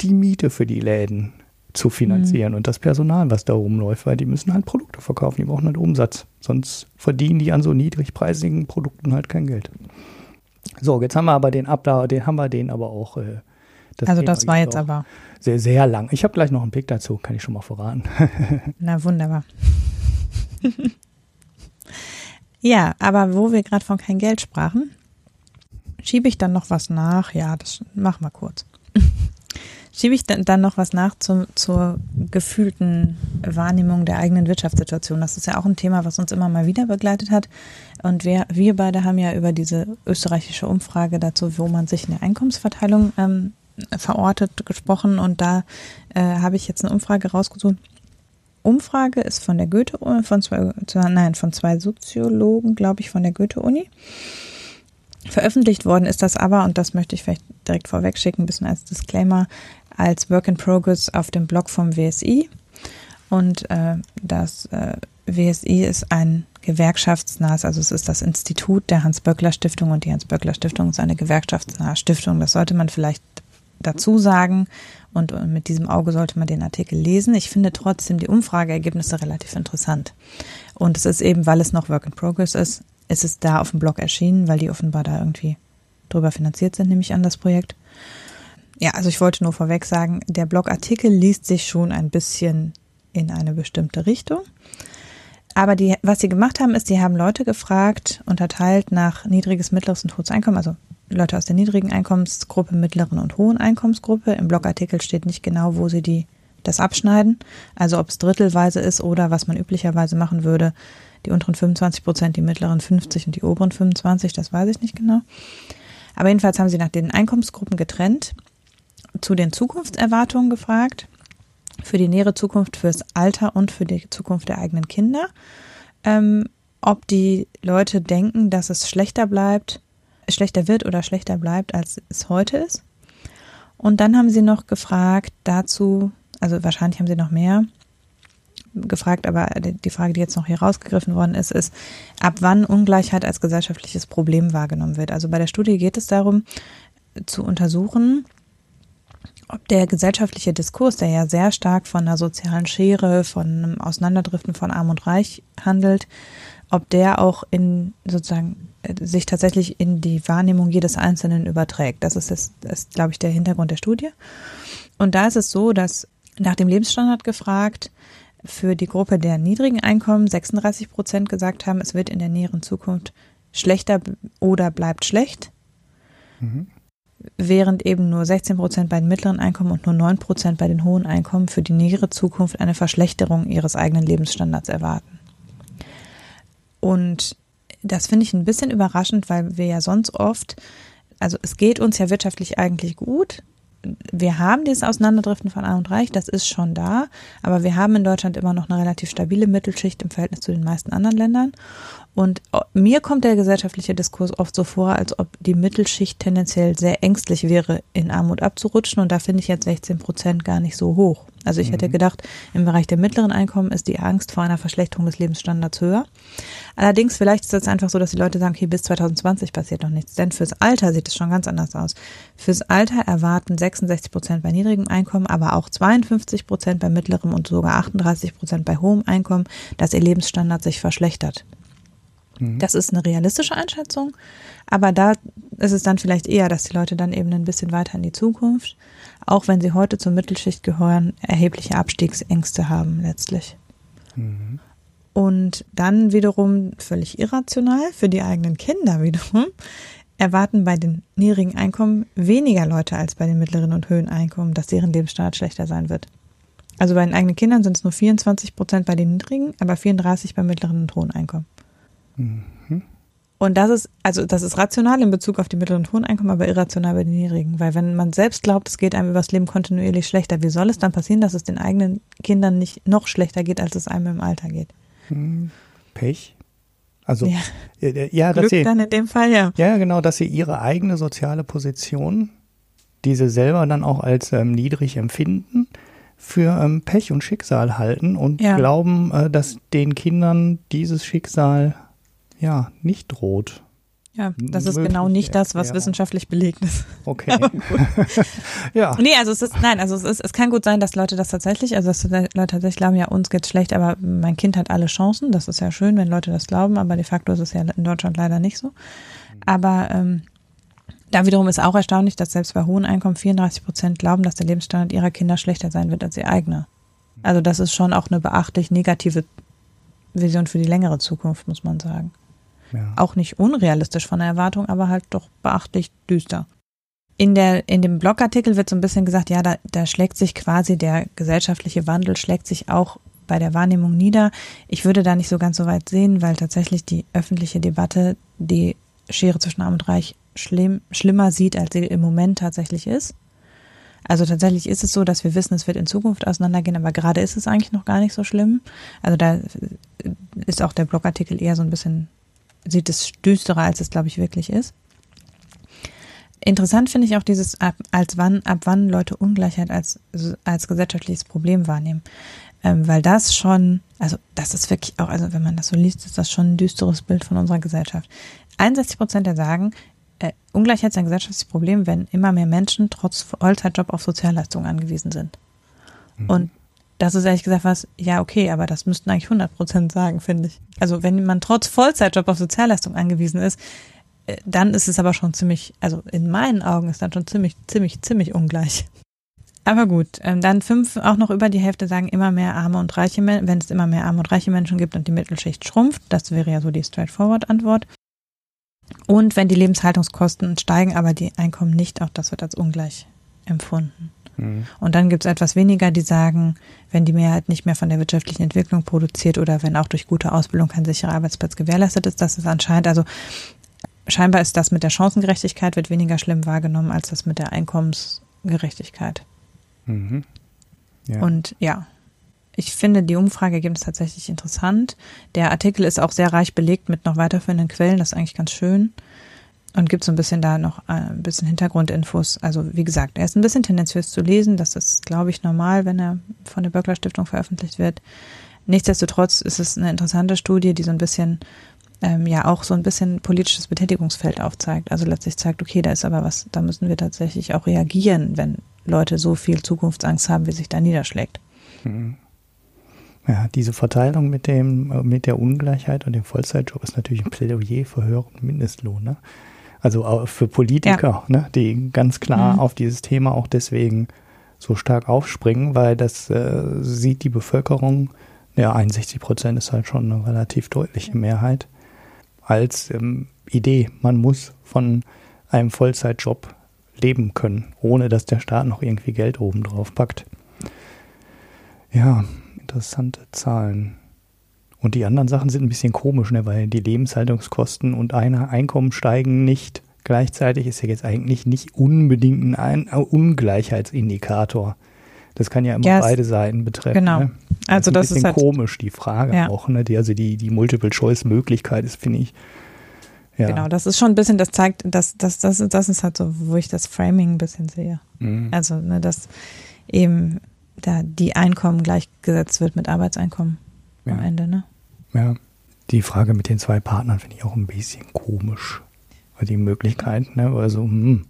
die Miete für die Läden zu finanzieren mhm. und das Personal, was da rumläuft, weil die müssen halt Produkte verkaufen, die brauchen halt Umsatz. Sonst verdienen die an so niedrigpreisigen Produkten halt kein Geld. So, jetzt haben wir aber den Abda, den haben wir den aber auch. Äh, das also das war jetzt aber sehr, sehr lang. Ich habe gleich noch einen Pick dazu, kann ich schon mal verraten. Na wunderbar. ja, aber wo wir gerade von kein Geld sprachen, schiebe ich dann noch was nach. Ja, das machen wir kurz. schiebe ich dann, dann noch was nach zum, zur gefühlten Wahrnehmung der eigenen Wirtschaftssituation. Das ist ja auch ein Thema, was uns immer mal wieder begleitet hat. Und wir, wir beide haben ja über diese österreichische Umfrage dazu, wo man sich in der Einkommensverteilung ähm, verortet gesprochen und da äh, habe ich jetzt eine Umfrage rausgesucht. Umfrage ist von der Goethe von zwei nein von zwei Soziologen glaube ich von der Goethe Uni veröffentlicht worden ist das aber und das möchte ich vielleicht direkt vorweg schicken ein bisschen als Disclaimer als Work in Progress auf dem Blog vom WSI und äh, das äh, WSI ist ein gewerkschaftsnahes, also es ist das Institut der Hans-Böckler Stiftung und die Hans-Böckler Stiftung ist eine gewerkschaftsnahe Stiftung. Das sollte man vielleicht dazu sagen. Und mit diesem Auge sollte man den Artikel lesen. Ich finde trotzdem die Umfrageergebnisse relativ interessant. Und es ist eben, weil es noch Work in Progress ist, ist es da auf dem Blog erschienen, weil die offenbar da irgendwie drüber finanziert sind, nehme ich an, das Projekt. Ja, also ich wollte nur vorweg sagen, der Blogartikel liest sich schon ein bisschen in eine bestimmte Richtung. Aber die, was sie gemacht haben, ist, sie haben Leute gefragt, unterteilt nach niedriges, mittleres und hohes Einkommen, also Leute aus der niedrigen Einkommensgruppe, mittleren und hohen Einkommensgruppe. Im Blogartikel steht nicht genau, wo sie die das abschneiden. Also ob es drittelweise ist oder was man üblicherweise machen würde. Die unteren 25 Prozent, die mittleren 50 und die oberen 25, das weiß ich nicht genau. Aber jedenfalls haben sie nach den Einkommensgruppen getrennt, zu den Zukunftserwartungen gefragt, für die nähere Zukunft, fürs Alter und für die Zukunft der eigenen Kinder. Ähm, ob die Leute denken, dass es schlechter bleibt schlechter wird oder schlechter bleibt, als es heute ist. Und dann haben sie noch gefragt dazu, also wahrscheinlich haben sie noch mehr gefragt, aber die Frage, die jetzt noch hier rausgegriffen worden ist, ist, ab wann Ungleichheit als gesellschaftliches Problem wahrgenommen wird. Also bei der Studie geht es darum, zu untersuchen, ob der gesellschaftliche Diskurs, der ja sehr stark von einer sozialen Schere, von einem Auseinanderdriften von Arm und Reich handelt, ob der auch in sozusagen sich tatsächlich in die Wahrnehmung jedes Einzelnen überträgt. Das ist, das, ist, glaube ich, der Hintergrund der Studie. Und da ist es so, dass nach dem Lebensstandard gefragt, für die Gruppe der niedrigen Einkommen 36 Prozent gesagt haben, es wird in der näheren Zukunft schlechter oder bleibt schlecht. Mhm. Während eben nur 16 Prozent bei den mittleren Einkommen und nur 9 Prozent bei den hohen Einkommen für die nähere Zukunft eine Verschlechterung ihres eigenen Lebensstandards erwarten. Und das finde ich ein bisschen überraschend, weil wir ja sonst oft, also es geht uns ja wirtschaftlich eigentlich gut. Wir haben dieses Auseinanderdriften von Arm und Reich, das ist schon da, aber wir haben in Deutschland immer noch eine relativ stabile Mittelschicht im Verhältnis zu den meisten anderen Ländern. Und mir kommt der gesellschaftliche Diskurs oft so vor, als ob die Mittelschicht tendenziell sehr ängstlich wäre, in Armut abzurutschen. Und da finde ich jetzt 16 Prozent gar nicht so hoch. Also ich mhm. hätte gedacht, im Bereich der mittleren Einkommen ist die Angst vor einer Verschlechterung des Lebensstandards höher. Allerdings vielleicht ist es einfach so, dass die Leute sagen, okay, bis 2020 passiert noch nichts. Denn fürs Alter sieht es schon ganz anders aus. Fürs Alter erwarten 66 Prozent bei niedrigem Einkommen, aber auch 52 Prozent bei mittlerem und sogar 38 Prozent bei hohem Einkommen, dass ihr Lebensstandard sich verschlechtert. Mhm. Das ist eine realistische Einschätzung, aber da ist es dann vielleicht eher, dass die Leute dann eben ein bisschen weiter in die Zukunft, auch wenn sie heute zur Mittelschicht gehören, erhebliche Abstiegsängste haben letztlich. Mhm. Und dann wiederum völlig irrational für die eigenen Kinder wiederum erwarten bei den niedrigen Einkommen weniger Leute als bei den mittleren und höheren Einkommen, dass deren Lebensstandard schlechter sein wird. Also bei den eigenen Kindern sind es nur 24 Prozent bei den niedrigen, aber 34 beim mittleren und hohen Einkommen. Mhm. Und das ist, also das ist rational in Bezug auf die mittleren und hohen Einkommen, aber irrational bei den niedrigen. Weil wenn man selbst glaubt, es geht einem übers Leben kontinuierlich schlechter, wie soll es dann passieren, dass es den eigenen Kindern nicht noch schlechter geht, als es einem im Alter geht? Hm, Pech. Also Ja. ja, äh, ja dass Glück sie, dann in dem Fall, ja. ja genau, dass sie ihre eigene soziale Position, die sie selber dann auch als ähm, niedrig empfinden, für ähm, Pech und Schicksal halten und Ja. glauben, äh, dass den Kindern dieses Schicksal ja nicht droht. Ja, das ist genau nicht das, was Erklärung. wissenschaftlich belegt ist. Okay. ja. Nee, also es ist, nein, also es ist, es kann gut sein, dass Leute das tatsächlich, also dass Leute tatsächlich glauben, ja, uns geht's schlecht, aber mein Kind hat alle Chancen. Das ist ja schön, wenn Leute das glauben, aber de facto ist es ja in Deutschland leider nicht so. Aber ähm, da wiederum ist auch erstaunlich, dass selbst bei hohen Einkommen 34 Prozent glauben, dass der Lebensstandard ihrer Kinder schlechter sein wird als ihr eigener. Also das ist schon auch eine beachtlich negative Vision für die längere Zukunft, muss man sagen. Ja. Auch nicht unrealistisch von der Erwartung, aber halt doch beachtlich düster. In, der, in dem Blogartikel wird so ein bisschen gesagt, ja, da, da schlägt sich quasi der gesellschaftliche Wandel, schlägt sich auch bei der Wahrnehmung nieder. Ich würde da nicht so ganz so weit sehen, weil tatsächlich die öffentliche Debatte die Schere zwischen Arm und Reich schlimm, schlimmer sieht, als sie im Moment tatsächlich ist. Also tatsächlich ist es so, dass wir wissen, es wird in Zukunft auseinandergehen, aber gerade ist es eigentlich noch gar nicht so schlimm. Also da ist auch der Blogartikel eher so ein bisschen, sieht es düsterer, als es, glaube ich, wirklich ist. Interessant finde ich auch dieses, ab, als wann, ab wann Leute Ungleichheit als, als gesellschaftliches Problem wahrnehmen. Ähm, weil das schon, also das ist wirklich auch, also wenn man das so liest, ist das schon ein düsteres Bild von unserer Gesellschaft. 61 Prozent der sagen, äh, Ungleichheit ist ein gesellschaftliches Problem, wenn immer mehr Menschen trotz Vollzeitjob auf Sozialleistungen angewiesen sind. Und das ist ehrlich gesagt was, ja, okay, aber das müssten eigentlich 100 Prozent sagen, finde ich. Also wenn man trotz Vollzeitjob auf Sozialleistungen angewiesen ist, äh, dann ist es aber schon ziemlich, also in meinen Augen ist dann schon ziemlich, ziemlich, ziemlich ungleich. Aber gut, ähm, dann fünf, auch noch über die Hälfte sagen immer mehr arme und reiche Menschen, wenn es immer mehr arme und reiche Menschen gibt und die Mittelschicht schrumpft, das wäre ja so die straightforward-Antwort. Und wenn die Lebenshaltungskosten steigen, aber die Einkommen nicht, auch das wird als ungleich empfunden. Mhm. Und dann gibt es etwas weniger, die sagen, wenn die Mehrheit nicht mehr von der wirtschaftlichen Entwicklung produziert oder wenn auch durch gute Ausbildung kein sicherer Arbeitsplatz gewährleistet ist, dass es anscheinend, also scheinbar ist das mit der Chancengerechtigkeit wird weniger schlimm wahrgenommen als das mit der Einkommensgerechtigkeit. Mhm. Ja. Und ja, ich finde die Umfrageergebnisse tatsächlich interessant. Der Artikel ist auch sehr reich belegt mit noch weiterführenden Quellen, das ist eigentlich ganz schön. Und gibt so ein bisschen da noch äh, ein bisschen Hintergrundinfos. Also wie gesagt, er ist ein bisschen tendenziös zu lesen. Das ist, glaube ich, normal, wenn er von der Böckler Stiftung veröffentlicht wird. Nichtsdestotrotz ist es eine interessante Studie, die so ein bisschen, ähm, ja auch so ein bisschen politisches Betätigungsfeld aufzeigt. Also letztlich zeigt, okay, da ist aber was, da müssen wir tatsächlich auch reagieren, wenn Leute so viel Zukunftsangst haben, wie sich da niederschlägt. Mhm. Ja, diese Verteilung mit dem, äh, mit der Ungleichheit und dem Vollzeitjob ist natürlich ein Plädoyer für höheren Mindestlohn, ne? Also auch für Politiker, ne, die ganz klar Mhm. auf dieses Thema auch deswegen so stark aufspringen, weil das äh, sieht die Bevölkerung, ja, 61 Prozent ist halt schon eine relativ deutliche Mehrheit, als ähm, Idee. Man muss von einem Vollzeitjob leben können, ohne dass der Staat noch irgendwie Geld oben drauf packt. Ja, interessante Zahlen. Und die anderen Sachen sind ein bisschen komisch, ne, weil die Lebenshaltungskosten und eine Einkommen steigen nicht. Gleichzeitig ist ja jetzt eigentlich nicht unbedingt ein, ein Ungleichheitsindikator. Das kann ja immer Ja, es- beide Seiten betreffen. genau. Ne? Also ein das ist bisschen halt- komisch, die Frage Ja. auch. Ne? Die, also die, die Multiple-Choice-Möglichkeit ist, finde ich. Ja. Genau, das ist schon ein bisschen, das zeigt, das, das, das, das ist halt so, wo ich das Framing ein bisschen sehe. Mhm. Also, ne, dass eben da die Einkommen gleichgesetzt wird mit Arbeitseinkommen am Ja. Ende, ne? Ja, die Frage mit den zwei Partnern finde ich auch ein bisschen komisch. Die Möglichkeit, ne? Also, hm.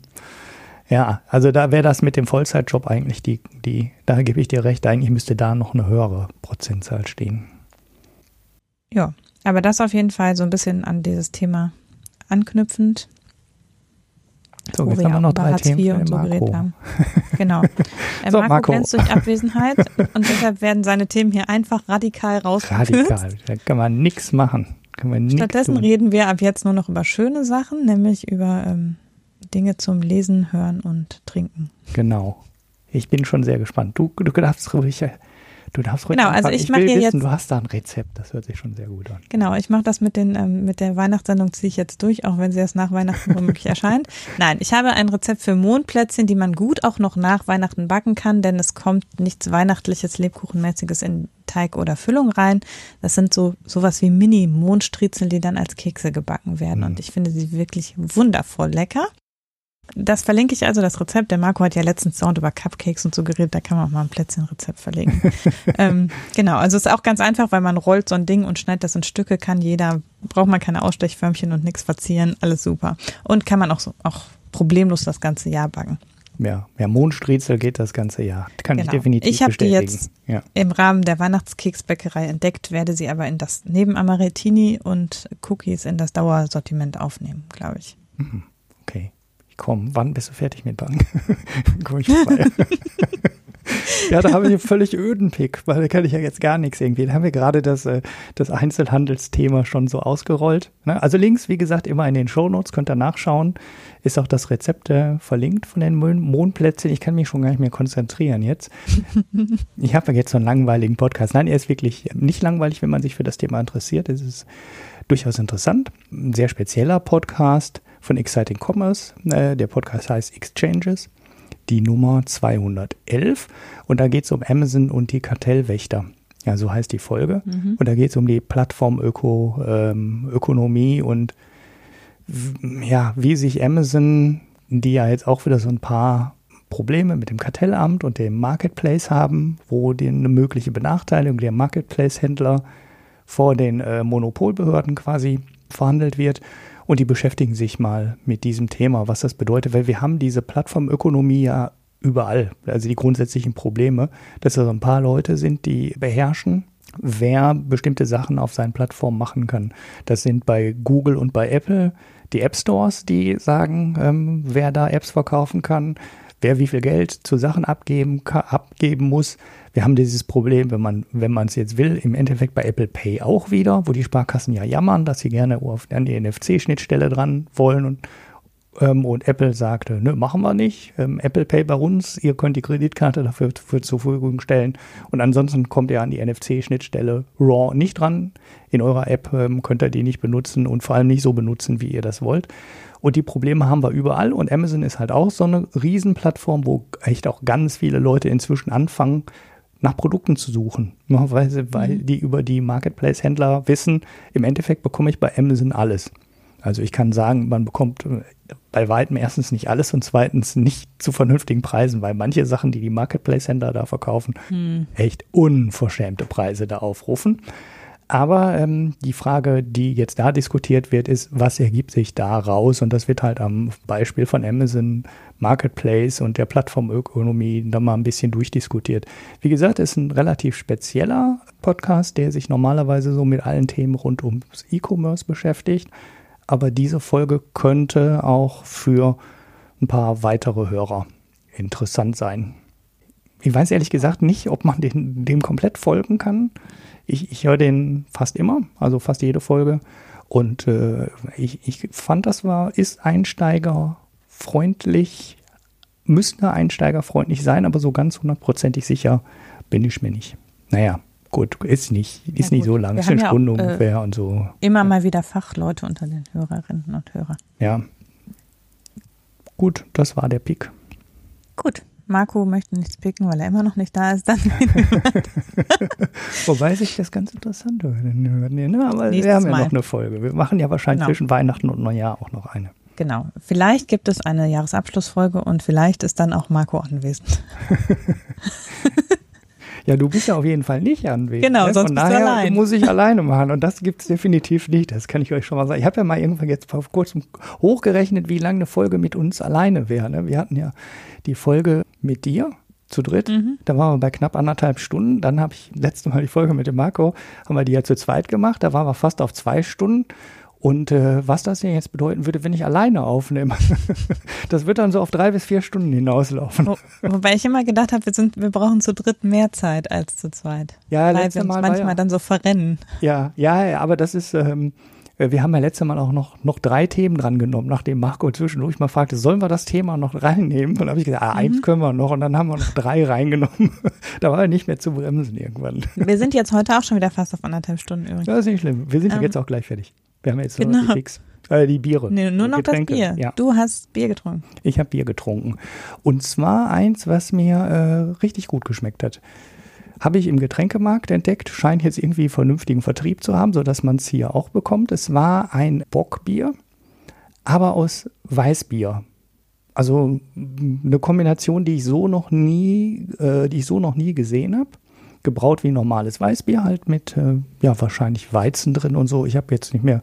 Ja, also da wäre das mit dem Vollzeitjob eigentlich die, die, da gebe ich dir recht, eigentlich müsste da noch eine höhere Prozentzahl stehen. Ja, aber das auf jeden Fall so ein bisschen an dieses Thema anknüpfend, So, wo jetzt wir haben wir noch drei Hartz Themen IV und so geredet Marco. haben. Genau. Äh, so, Marco, Marco glänzt durch Abwesenheit und deshalb werden seine Themen hier einfach radikal rausgekürzt. Radikal, da kann man nichts machen. Kann man Stattdessen tun. reden wir ab jetzt nur noch über schöne Sachen, nämlich über ähm, Dinge zum Lesen, Hören und Trinken. Genau. Ich bin schon sehr gespannt. Du, du darfst ruhig Du darfst ruhig Genau, also ich, ich mache wissen, jetzt. Du hast da ein Rezept, das hört sich schon sehr gut an. Genau, ich mache das mit den ähm, mit der Weihnachtssendung ziehe ich jetzt durch, auch wenn sie erst nach Weihnachten womöglich erscheint. Nein, ich habe ein Rezept für Mondplätzchen, die man gut auch noch nach Weihnachten backen kann, denn es kommt nichts weihnachtliches, lebkuchenmäßiges in Teig oder Füllung rein. Das sind so sowas wie Mini-Mondstriezel, die dann als Kekse gebacken werden. Mhm. Und ich finde sie wirklich wundervoll lecker. Das verlinke ich also, das Rezept. Der Marco hat ja letztens Sound über Cupcakes und so geredet, da kann man auch mal ein Plätzchenrezept verlegen. ähm, genau, also es ist auch ganz einfach, weil man rollt so ein Ding und schneidet das in Stücke, kann jeder, braucht man keine Ausstechförmchen und nichts verzieren, alles super. Und kann man auch, so, auch problemlos das ganze Jahr backen. Ja, ja, Mondstriezel geht das ganze Jahr. Kann genau. ich definitiv Ich habe die jetzt ja. im Rahmen der Weihnachtskeksbäckerei entdeckt, werde sie aber in das neben Amaretini und Cookies in das Dauersortiment aufnehmen, glaube ich. Mhm. Okay komm, wann bist du fertig mit Bank? komm ich vorbei. ja, da habe ich einen völlig öden Pick, weil da kann ich ja jetzt gar nichts irgendwie. Da haben wir gerade das, äh, das Einzelhandelsthema schon so ausgerollt. Ne? Also links, wie gesagt, immer in den Shownotes, könnt ihr nachschauen. Ist auch das Rezept äh, verlinkt von den Mondplätzchen. Ich kann mich schon gar nicht mehr konzentrieren jetzt. ich habe jetzt so einen langweiligen Podcast. Nein, er ist wirklich nicht langweilig, wenn man sich für das Thema interessiert. Es ist durchaus interessant. Ein sehr spezieller Podcast von Exciting Commerce. Äh, der Podcast heißt Exchanges, die Nummer 211. Und da geht es um Amazon und die Kartellwächter. Ja, so heißt die Folge. Mhm. Und da geht es um die Plattformökonomie ähm, und ja, wie sich Amazon, die ja jetzt auch wieder so ein paar Probleme mit dem Kartellamt und dem Marketplace haben, wo die eine mögliche Benachteiligung der Marketplace-Händler vor den äh, Monopolbehörden quasi verhandelt wird. Und die beschäftigen sich mal mit diesem Thema, was das bedeutet, weil wir haben diese Plattformökonomie ja überall, also die grundsätzlichen Probleme, dass da so ein paar Leute sind, die beherrschen, wer bestimmte Sachen auf seinen Plattformen machen kann. Das sind bei Google und bei Apple die App Stores, die sagen, ähm, wer da Apps verkaufen kann, wer wie viel Geld zu Sachen abgeben, abgeben muss. Wir haben dieses Problem, wenn man, wenn man es jetzt will, im Endeffekt bei Apple Pay auch wieder, wo die Sparkassen ja jammern, dass sie gerne an die NFC-Schnittstelle dran wollen und, ähm, und Apple sagte, ne, machen wir nicht. Ähm, Apple Pay bei uns, ihr könnt die Kreditkarte dafür für zur Verfügung stellen und ansonsten kommt ihr an die NFC-Schnittstelle RAW nicht dran. In eurer App ähm, könnt ihr die nicht benutzen und vor allem nicht so benutzen, wie ihr das wollt. Und die Probleme haben wir überall. Und Amazon ist halt auch so eine Riesenplattform, wo echt auch ganz viele Leute inzwischen anfangen, nach Produkten zu suchen. Weil, weil mhm. die über die Marketplace-Händler wissen, im Endeffekt bekomme ich bei Amazon alles. Also ich kann sagen, man bekommt äh, bei weitem erstens nicht alles und zweitens nicht zu vernünftigen Preisen, weil manche Sachen, die die Marketplace-Händler da verkaufen, hm. echt unverschämte Preise da aufrufen. Aber ähm, die Frage, die jetzt da diskutiert wird, ist, was ergibt sich da raus? Und das wird halt am Beispiel von Amazon Marketplace und der Plattformökonomie da mal ein bisschen durchdiskutiert. Wie gesagt, ist ein relativ spezieller Podcast, der sich normalerweise so mit allen Themen rund ums E-Commerce beschäftigt. Aber diese Folge könnte auch für ein paar weitere Hörer interessant sein. Ich weiß ehrlich gesagt nicht, ob man den, dem komplett folgen kann. Ich, ich höre den fast immer, also fast jede Folge. Und äh, ich, ich fand, das war, ist einsteigerfreundlich, müsste einsteigerfreundlich sein, aber so ganz hundertprozentig sicher bin ich mir nicht. Naja, gut, ist nicht, ist ja, nicht so lang, ist eine Stunde auch, äh, ungefähr und so. Immer ja. mal wieder Fachleute unter den Hörerinnen und Hörern. Ja. Gut, das war der Pick. Gut. Marco möchte nichts picken, weil er immer noch nicht da ist, dann. Wobei sich das ganz interessant würde. Ne? Aber Nächstes wir haben ja Mal. noch eine Folge. Wir machen ja wahrscheinlich genau. zwischen Weihnachten und Neujahr auch noch eine. Genau. Vielleicht gibt es eine Jahresabschlussfolge und vielleicht ist dann auch Marco anwesend. Ja, du bist ja auf jeden Fall nicht anwesend. Genau, ne? sonst Von daher allein. muss ich alleine machen und das gibt es definitiv nicht. Das kann ich euch schon mal sagen. Ich habe ja mal irgendwann jetzt vor kurzem hochgerechnet, wie lange eine Folge mit uns alleine wäre. Ne? Wir hatten ja die Folge mit dir zu dritt. Mhm. Da waren wir bei knapp anderthalb Stunden. Dann habe ich letzte Mal die Folge mit dem Marco, haben wir die ja zu zweit gemacht. Da waren wir fast auf zwei Stunden. Und äh, was das hier jetzt bedeuten würde, wenn ich alleine aufnehme, das wird dann so auf drei bis vier Stunden hinauslaufen. Wo, wobei ich immer gedacht habe, wir, sind, wir brauchen zu dritt mehr Zeit als zu zweit. Ja, weil wir uns Mal manchmal ja, dann so verrennen. ja, ja, aber das ist, ähm, äh, wir haben ja letztes Mal auch noch, noch drei Themen dran genommen, nachdem Marco zwischendurch mal fragte, sollen wir das Thema noch reinnehmen? Und dann habe ich gesagt, ah, Mhm. eins können wir noch und dann haben wir noch drei reingenommen. da war er nicht mehr zu bremsen irgendwann. Wir sind jetzt heute auch schon wieder fast auf anderthalb Stunden übrigens. Das ist nicht schlimm. Wir sind Ähm, jetzt auch gleich fertig. Wir haben jetzt nur noch genau. die Keks, äh, die Biere. Nee, nur noch Getränke. das Bier. Ja. Du hast Bier getrunken. Ich habe Bier getrunken. Und zwar eins, was mir äh, richtig gut geschmeckt hat. Habe ich im Getränkemarkt entdeckt, scheint jetzt irgendwie vernünftigen Vertrieb zu haben, sodass man es hier auch bekommt. Es war ein Bockbier, aber aus Weißbier. Also eine Kombination, die ich so noch nie, äh, die ich so noch nie gesehen habe. Gebraut wie normales Weißbier, halt mit äh, ja wahrscheinlich Weizen drin und so. Ich habe jetzt nicht mehr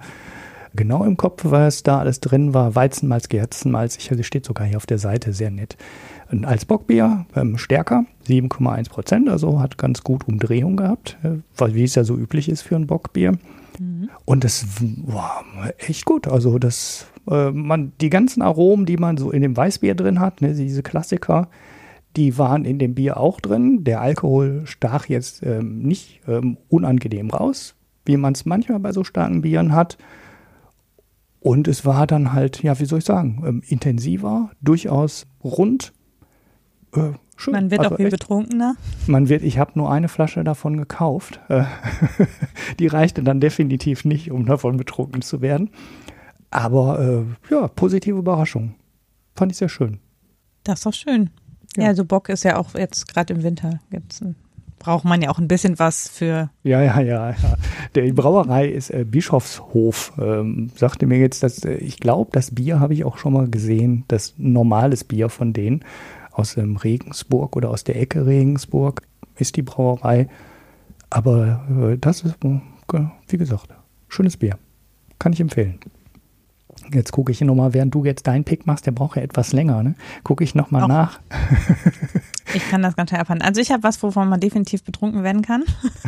genau im Kopf, was da alles drin war. Weizenmalz, Gerstenmalz, ich, also steht sogar hier auf der Seite, sehr nett. Und als Bockbier ähm, stärker, 7,1 Prozent, also hat ganz gut Umdrehung gehabt, äh, weil- wie es ja so üblich ist für ein Bockbier. Und das war echt gut. Also das, äh, man, die ganzen Aromen, die man so in dem Weißbier drin hat, ne, diese Klassiker, die waren in dem Bier auch drin. Der Alkohol stach jetzt ähm, nicht ähm, unangenehm raus, wie man es manchmal bei so starken Bieren hat. Und es war dann halt, ja, wie soll ich sagen, ähm, intensiver, durchaus rund. Äh, schön. Man wird Also auch viel echt, betrunkener. man wird, ich habe nur eine Flasche davon gekauft. Äh, Die reichte dann definitiv nicht, um davon betrunken zu werden. Aber äh, ja, positive Überraschung. Fand ich sehr schön. Das ist doch schön. Ja. Ja, also Bock ist ja auch jetzt gerade im Winter. Jetzt braucht man ja auch ein bisschen was für. Ja, ja, ja, ja. Die Brauerei ist äh, Bischofshof. Ähm, sagte mir jetzt, dass äh, ich glaube, das Bier habe ich auch schon mal gesehen. Das normales Bier von denen aus ähm, Regensburg oder aus der Ecke Regensburg ist die Brauerei. Aber äh, das ist, äh, wie gesagt, schönes Bier. Kann ich empfehlen. Jetzt gucke ich hier nochmal, während du jetzt deinen Pick machst, der braucht ja etwas länger, ne? Gucke ich nochmal nach. Ich kann das ganz schnell abhandeln. Also ich habe was, wovon man definitiv betrunken werden kann.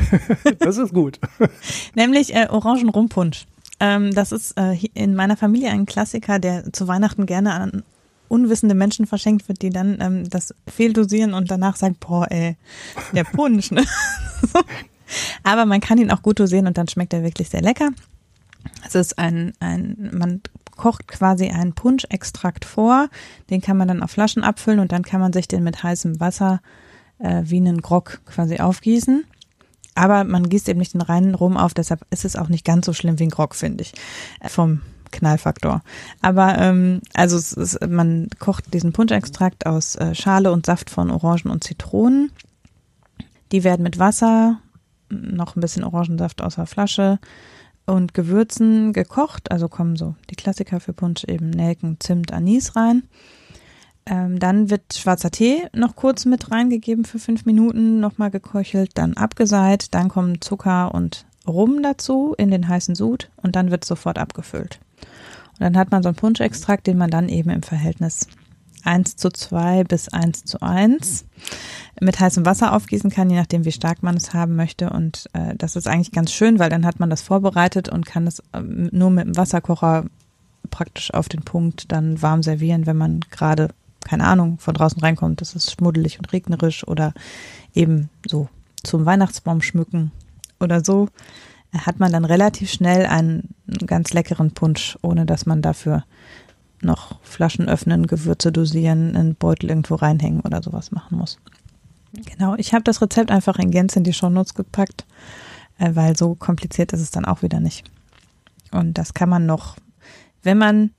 Das ist gut. Nämlich äh, Orangenrumpunsch. Ähm, das ist äh, in meiner Familie ein Klassiker, der zu Weihnachten gerne an unwissende Menschen verschenkt wird, die dann ähm, das fehldosieren und danach sagen, boah, ey, der Punsch, ne? Aber man kann ihn auch gut dosieren und dann schmeckt er wirklich sehr lecker. Es ist ein, ein, man kocht quasi einen Punschextrakt vor, den kann man dann auf Flaschen abfüllen und dann kann man sich den mit heißem Wasser äh, wie einen Grog quasi aufgießen. Aber man gießt eben nicht den reinen Rum auf, deshalb ist es auch nicht ganz so schlimm wie ein Grog, finde ich, äh, vom Knallfaktor. Aber ähm, also es ist, man kocht diesen Punschextrakt aus äh, Schale und Saft von Orangen und Zitronen. Die werden mit Wasser, noch ein bisschen Orangensaft aus der Flasche und Gewürzen gekocht. Also kommen so die Klassiker für Punsch eben Nelken, Zimt, Anis rein. Ähm, dann wird schwarzer Tee noch kurz mit reingegeben für fünf Minuten, nochmal geköchelt, dann abgeseit, dann kommen Zucker und Rum dazu in den heißen Sud und dann wird sofort abgefüllt. Und dann hat man so einen Punschextrakt, den man dann eben im Verhältnis 1 zu 2 bis 1 zu 1 mit heißem Wasser aufgießen kann, je nachdem, wie stark man es haben möchte. Und äh, das ist eigentlich ganz schön, weil dann hat man das vorbereitet und kann es ähm, nur mit dem Wasserkocher praktisch auf den Punkt dann warm servieren, wenn man gerade, keine Ahnung, von draußen reinkommt, es ist schmuddelig und regnerisch oder eben so zum Weihnachtsbaum schmücken oder so, hat man dann relativ schnell einen ganz leckeren Punsch, ohne dass man dafür noch Flaschen öffnen, Gewürze dosieren, einen Beutel irgendwo reinhängen oder sowas machen muss. Genau, ich habe das Rezept einfach in Gänze in die Shownotes gepackt, äh, weil so kompliziert ist es dann auch wieder nicht. Und das kann man noch, wenn man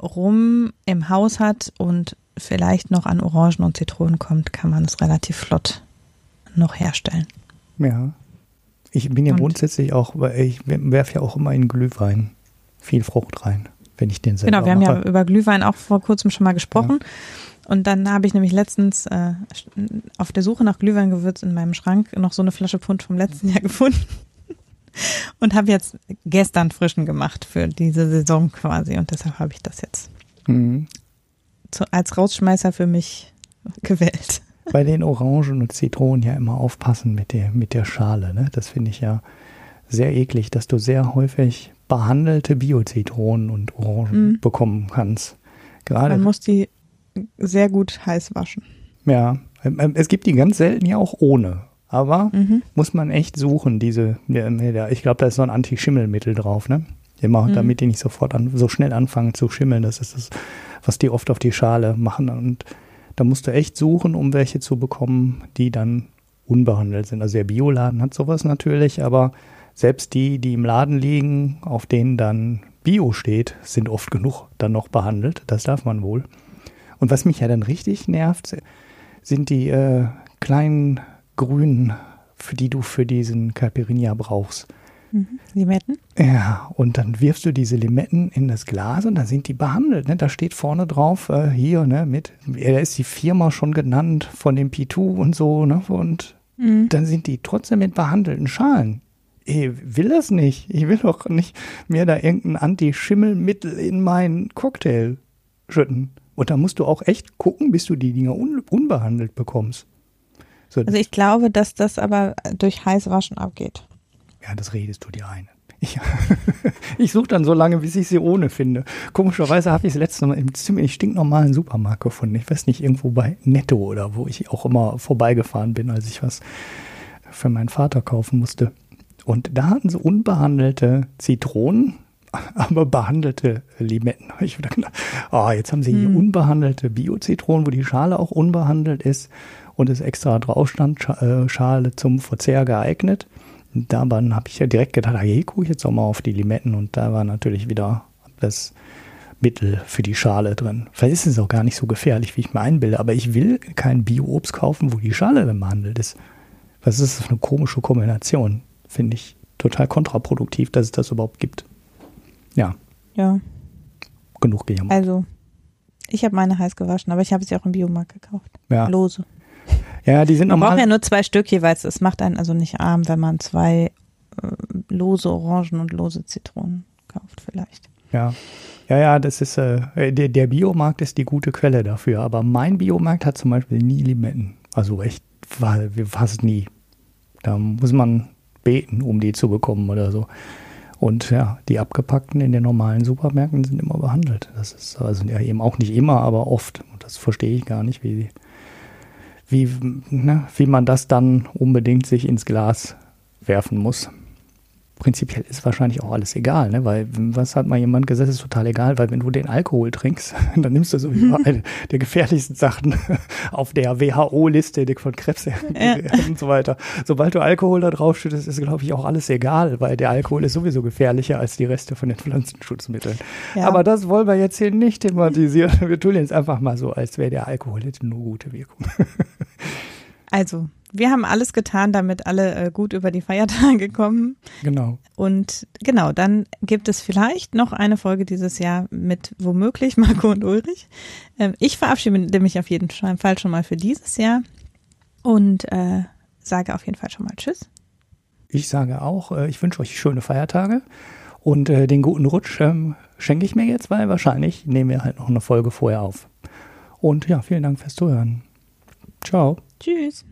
Rum im Haus hat und vielleicht noch an Orangen und Zitronen kommt, kann man es relativ flott noch herstellen. Ja. Ich bin ja Und- grundsätzlich auch, weil ich werfe ja auch immer in Glühwein viel Frucht rein, wenn ich den selber Genau, wir haben mache. ja über Glühwein auch vor kurzem schon mal gesprochen. Und dann habe ich nämlich letztens äh, auf der Suche nach Glühweingewürz in meinem Schrank noch so eine Flasche Punsch vom letzten Jahr gefunden. Und habe jetzt gestern frischen gemacht für diese Saison quasi. Und deshalb habe ich das jetzt Mhm. zu, als Rausschmeißer für mich gewählt. Bei den Orangen und Zitronen ja immer aufpassen mit der, mit der Schale. Ne? Das finde ich ja sehr eklig, dass du sehr häufig behandelte Bio-Zitronen und Orangen Mhm. bekommen kannst. Gerade Man muss die sehr gut heiß waschen. Ja, ähm, ähm, es gibt die ganz selten ja auch ohne. Aber Mhm. muss man echt suchen, diese, ich glaube, da ist so ein Anti-Schimmel-Mittel drauf, ne? Immer, Mhm. damit die nicht sofort an, so schnell anfangen zu schimmeln. Das ist das, was die oft auf die Schale machen. Und da musst du echt suchen, um welche zu bekommen, die dann unbehandelt sind. Also der Bioladen hat sowas natürlich, aber selbst die, die im Laden liegen, auf denen dann Bio steht, sind oft genug dann noch behandelt. Das darf man wohl. Und was mich ja dann richtig nervt, sind die äh, kleinen grünen, für die du für diesen Caipirinha brauchst. Mhm. Limetten? Ja, und dann wirfst du diese Limetten in das Glas und dann sind die behandelt. Ne? Da steht vorne drauf, äh, hier, ne, mit, da ist die Firma schon genannt von dem P2 und so, ne? Und Mhm. dann sind die trotzdem mit behandelten Schalen. Ich will das nicht. Ich will doch nicht mir da irgendein Anti-Schimmelmittel in meinen Cocktail schütten. Und da musst du auch echt gucken, bis du die Dinger un unbehandelt bekommst. So, Also ich glaube, dass das aber durch heißwaschen abgeht. ja, das redest du dir ein. Ich, ich suche dann so lange, bis ich sie ohne finde. Komischerweise habe ich es letzte Mal im ziemlich stinknormalen Supermarkt gefunden. Ich weiß nicht, irgendwo bei Netto oder wo ich auch immer vorbeigefahren bin, als ich was für meinen Vater kaufen musste. Und da hatten sie unbehandelte Zitronen, aber behandelte Limetten. Ich wieder gedacht, oh, jetzt haben sie hier Hm. unbehandelte Bio-Zitronen, wo die Schale auch unbehandelt ist und es extra drauf stand, äh, Schale zum Verzehr geeignet. Da habe ich ja direkt gedacht, ah, hier gucke ich jetzt auch mal auf die Limetten und da war natürlich wieder das Mittel für die Schale drin. Vielleicht ist es auch gar nicht so gefährlich, wie ich mir einbilde, aber ich will kein Bio-Obst kaufen, wo die Schale dann behandelt ist. Was ist das für eine komische Kombination? Finde ich total kontraproduktiv, dass es das überhaupt gibt. Ja, Ja, genug gejammert. also ich habe meine heiß gewaschen, aber ich habe sie auch im Biomarkt gekauft. Ja, Lose. ja die sind Man braucht normal. ja nur zwei Stück jeweils. Es macht einen also nicht arm, wenn man zwei äh, lose Orangen und lose Zitronen kauft vielleicht. Ja, ja, ja, das ist, äh, der, der Biomarkt ist die gute Quelle dafür, aber mein Biomarkt hat zum Beispiel nie Limetten. Also echt fa- fast nie. Da muss man beten, um die zu bekommen oder so. Und ja, die abgepackten in den normalen Supermärkten sind immer behandelt. Das ist also ja eben auch nicht immer, aber oft. Und das verstehe ich gar nicht, wie, wie, ne, wie man das dann unbedingt sich ins Glas werfen muss prinzipiell ist wahrscheinlich auch alles egal, ne? Weil was hat mal jemand gesagt, ist total egal, weil wenn du den Alkohol trinkst, dann nimmst du sowieso eine der gefährlichsten Sachen auf der WHO-Liste von Krebs Ja. und so weiter. Sobald du Alkohol da drauf schüttest, ist glaube ich auch alles egal, weil der Alkohol ist sowieso gefährlicher als die Reste von den Pflanzenschutzmitteln. Ja. Aber das wollen wir jetzt hier nicht thematisieren. Wir tun jetzt einfach mal so, als wäre der Alkohol hätte nur gute Wirkung. Also, wir haben alles getan, damit alle äh, gut über die Feiertage kommen. Genau. Und genau, dann gibt es vielleicht noch eine Folge dieses Jahr mit womöglich Marco und Ulrich. Ähm, ich verabschiede mich auf jeden Fall schon mal für dieses Jahr und äh, sage auf jeden Fall schon mal Tschüss. Ich sage auch, äh, ich wünsche euch schöne Feiertage und äh, den guten Rutsch ähm, schenke ich mir jetzt, weil wahrscheinlich nehmen wir halt noch eine Folge vorher auf. Und ja, vielen Dank fürs Zuhören. Ciao. Tschüss.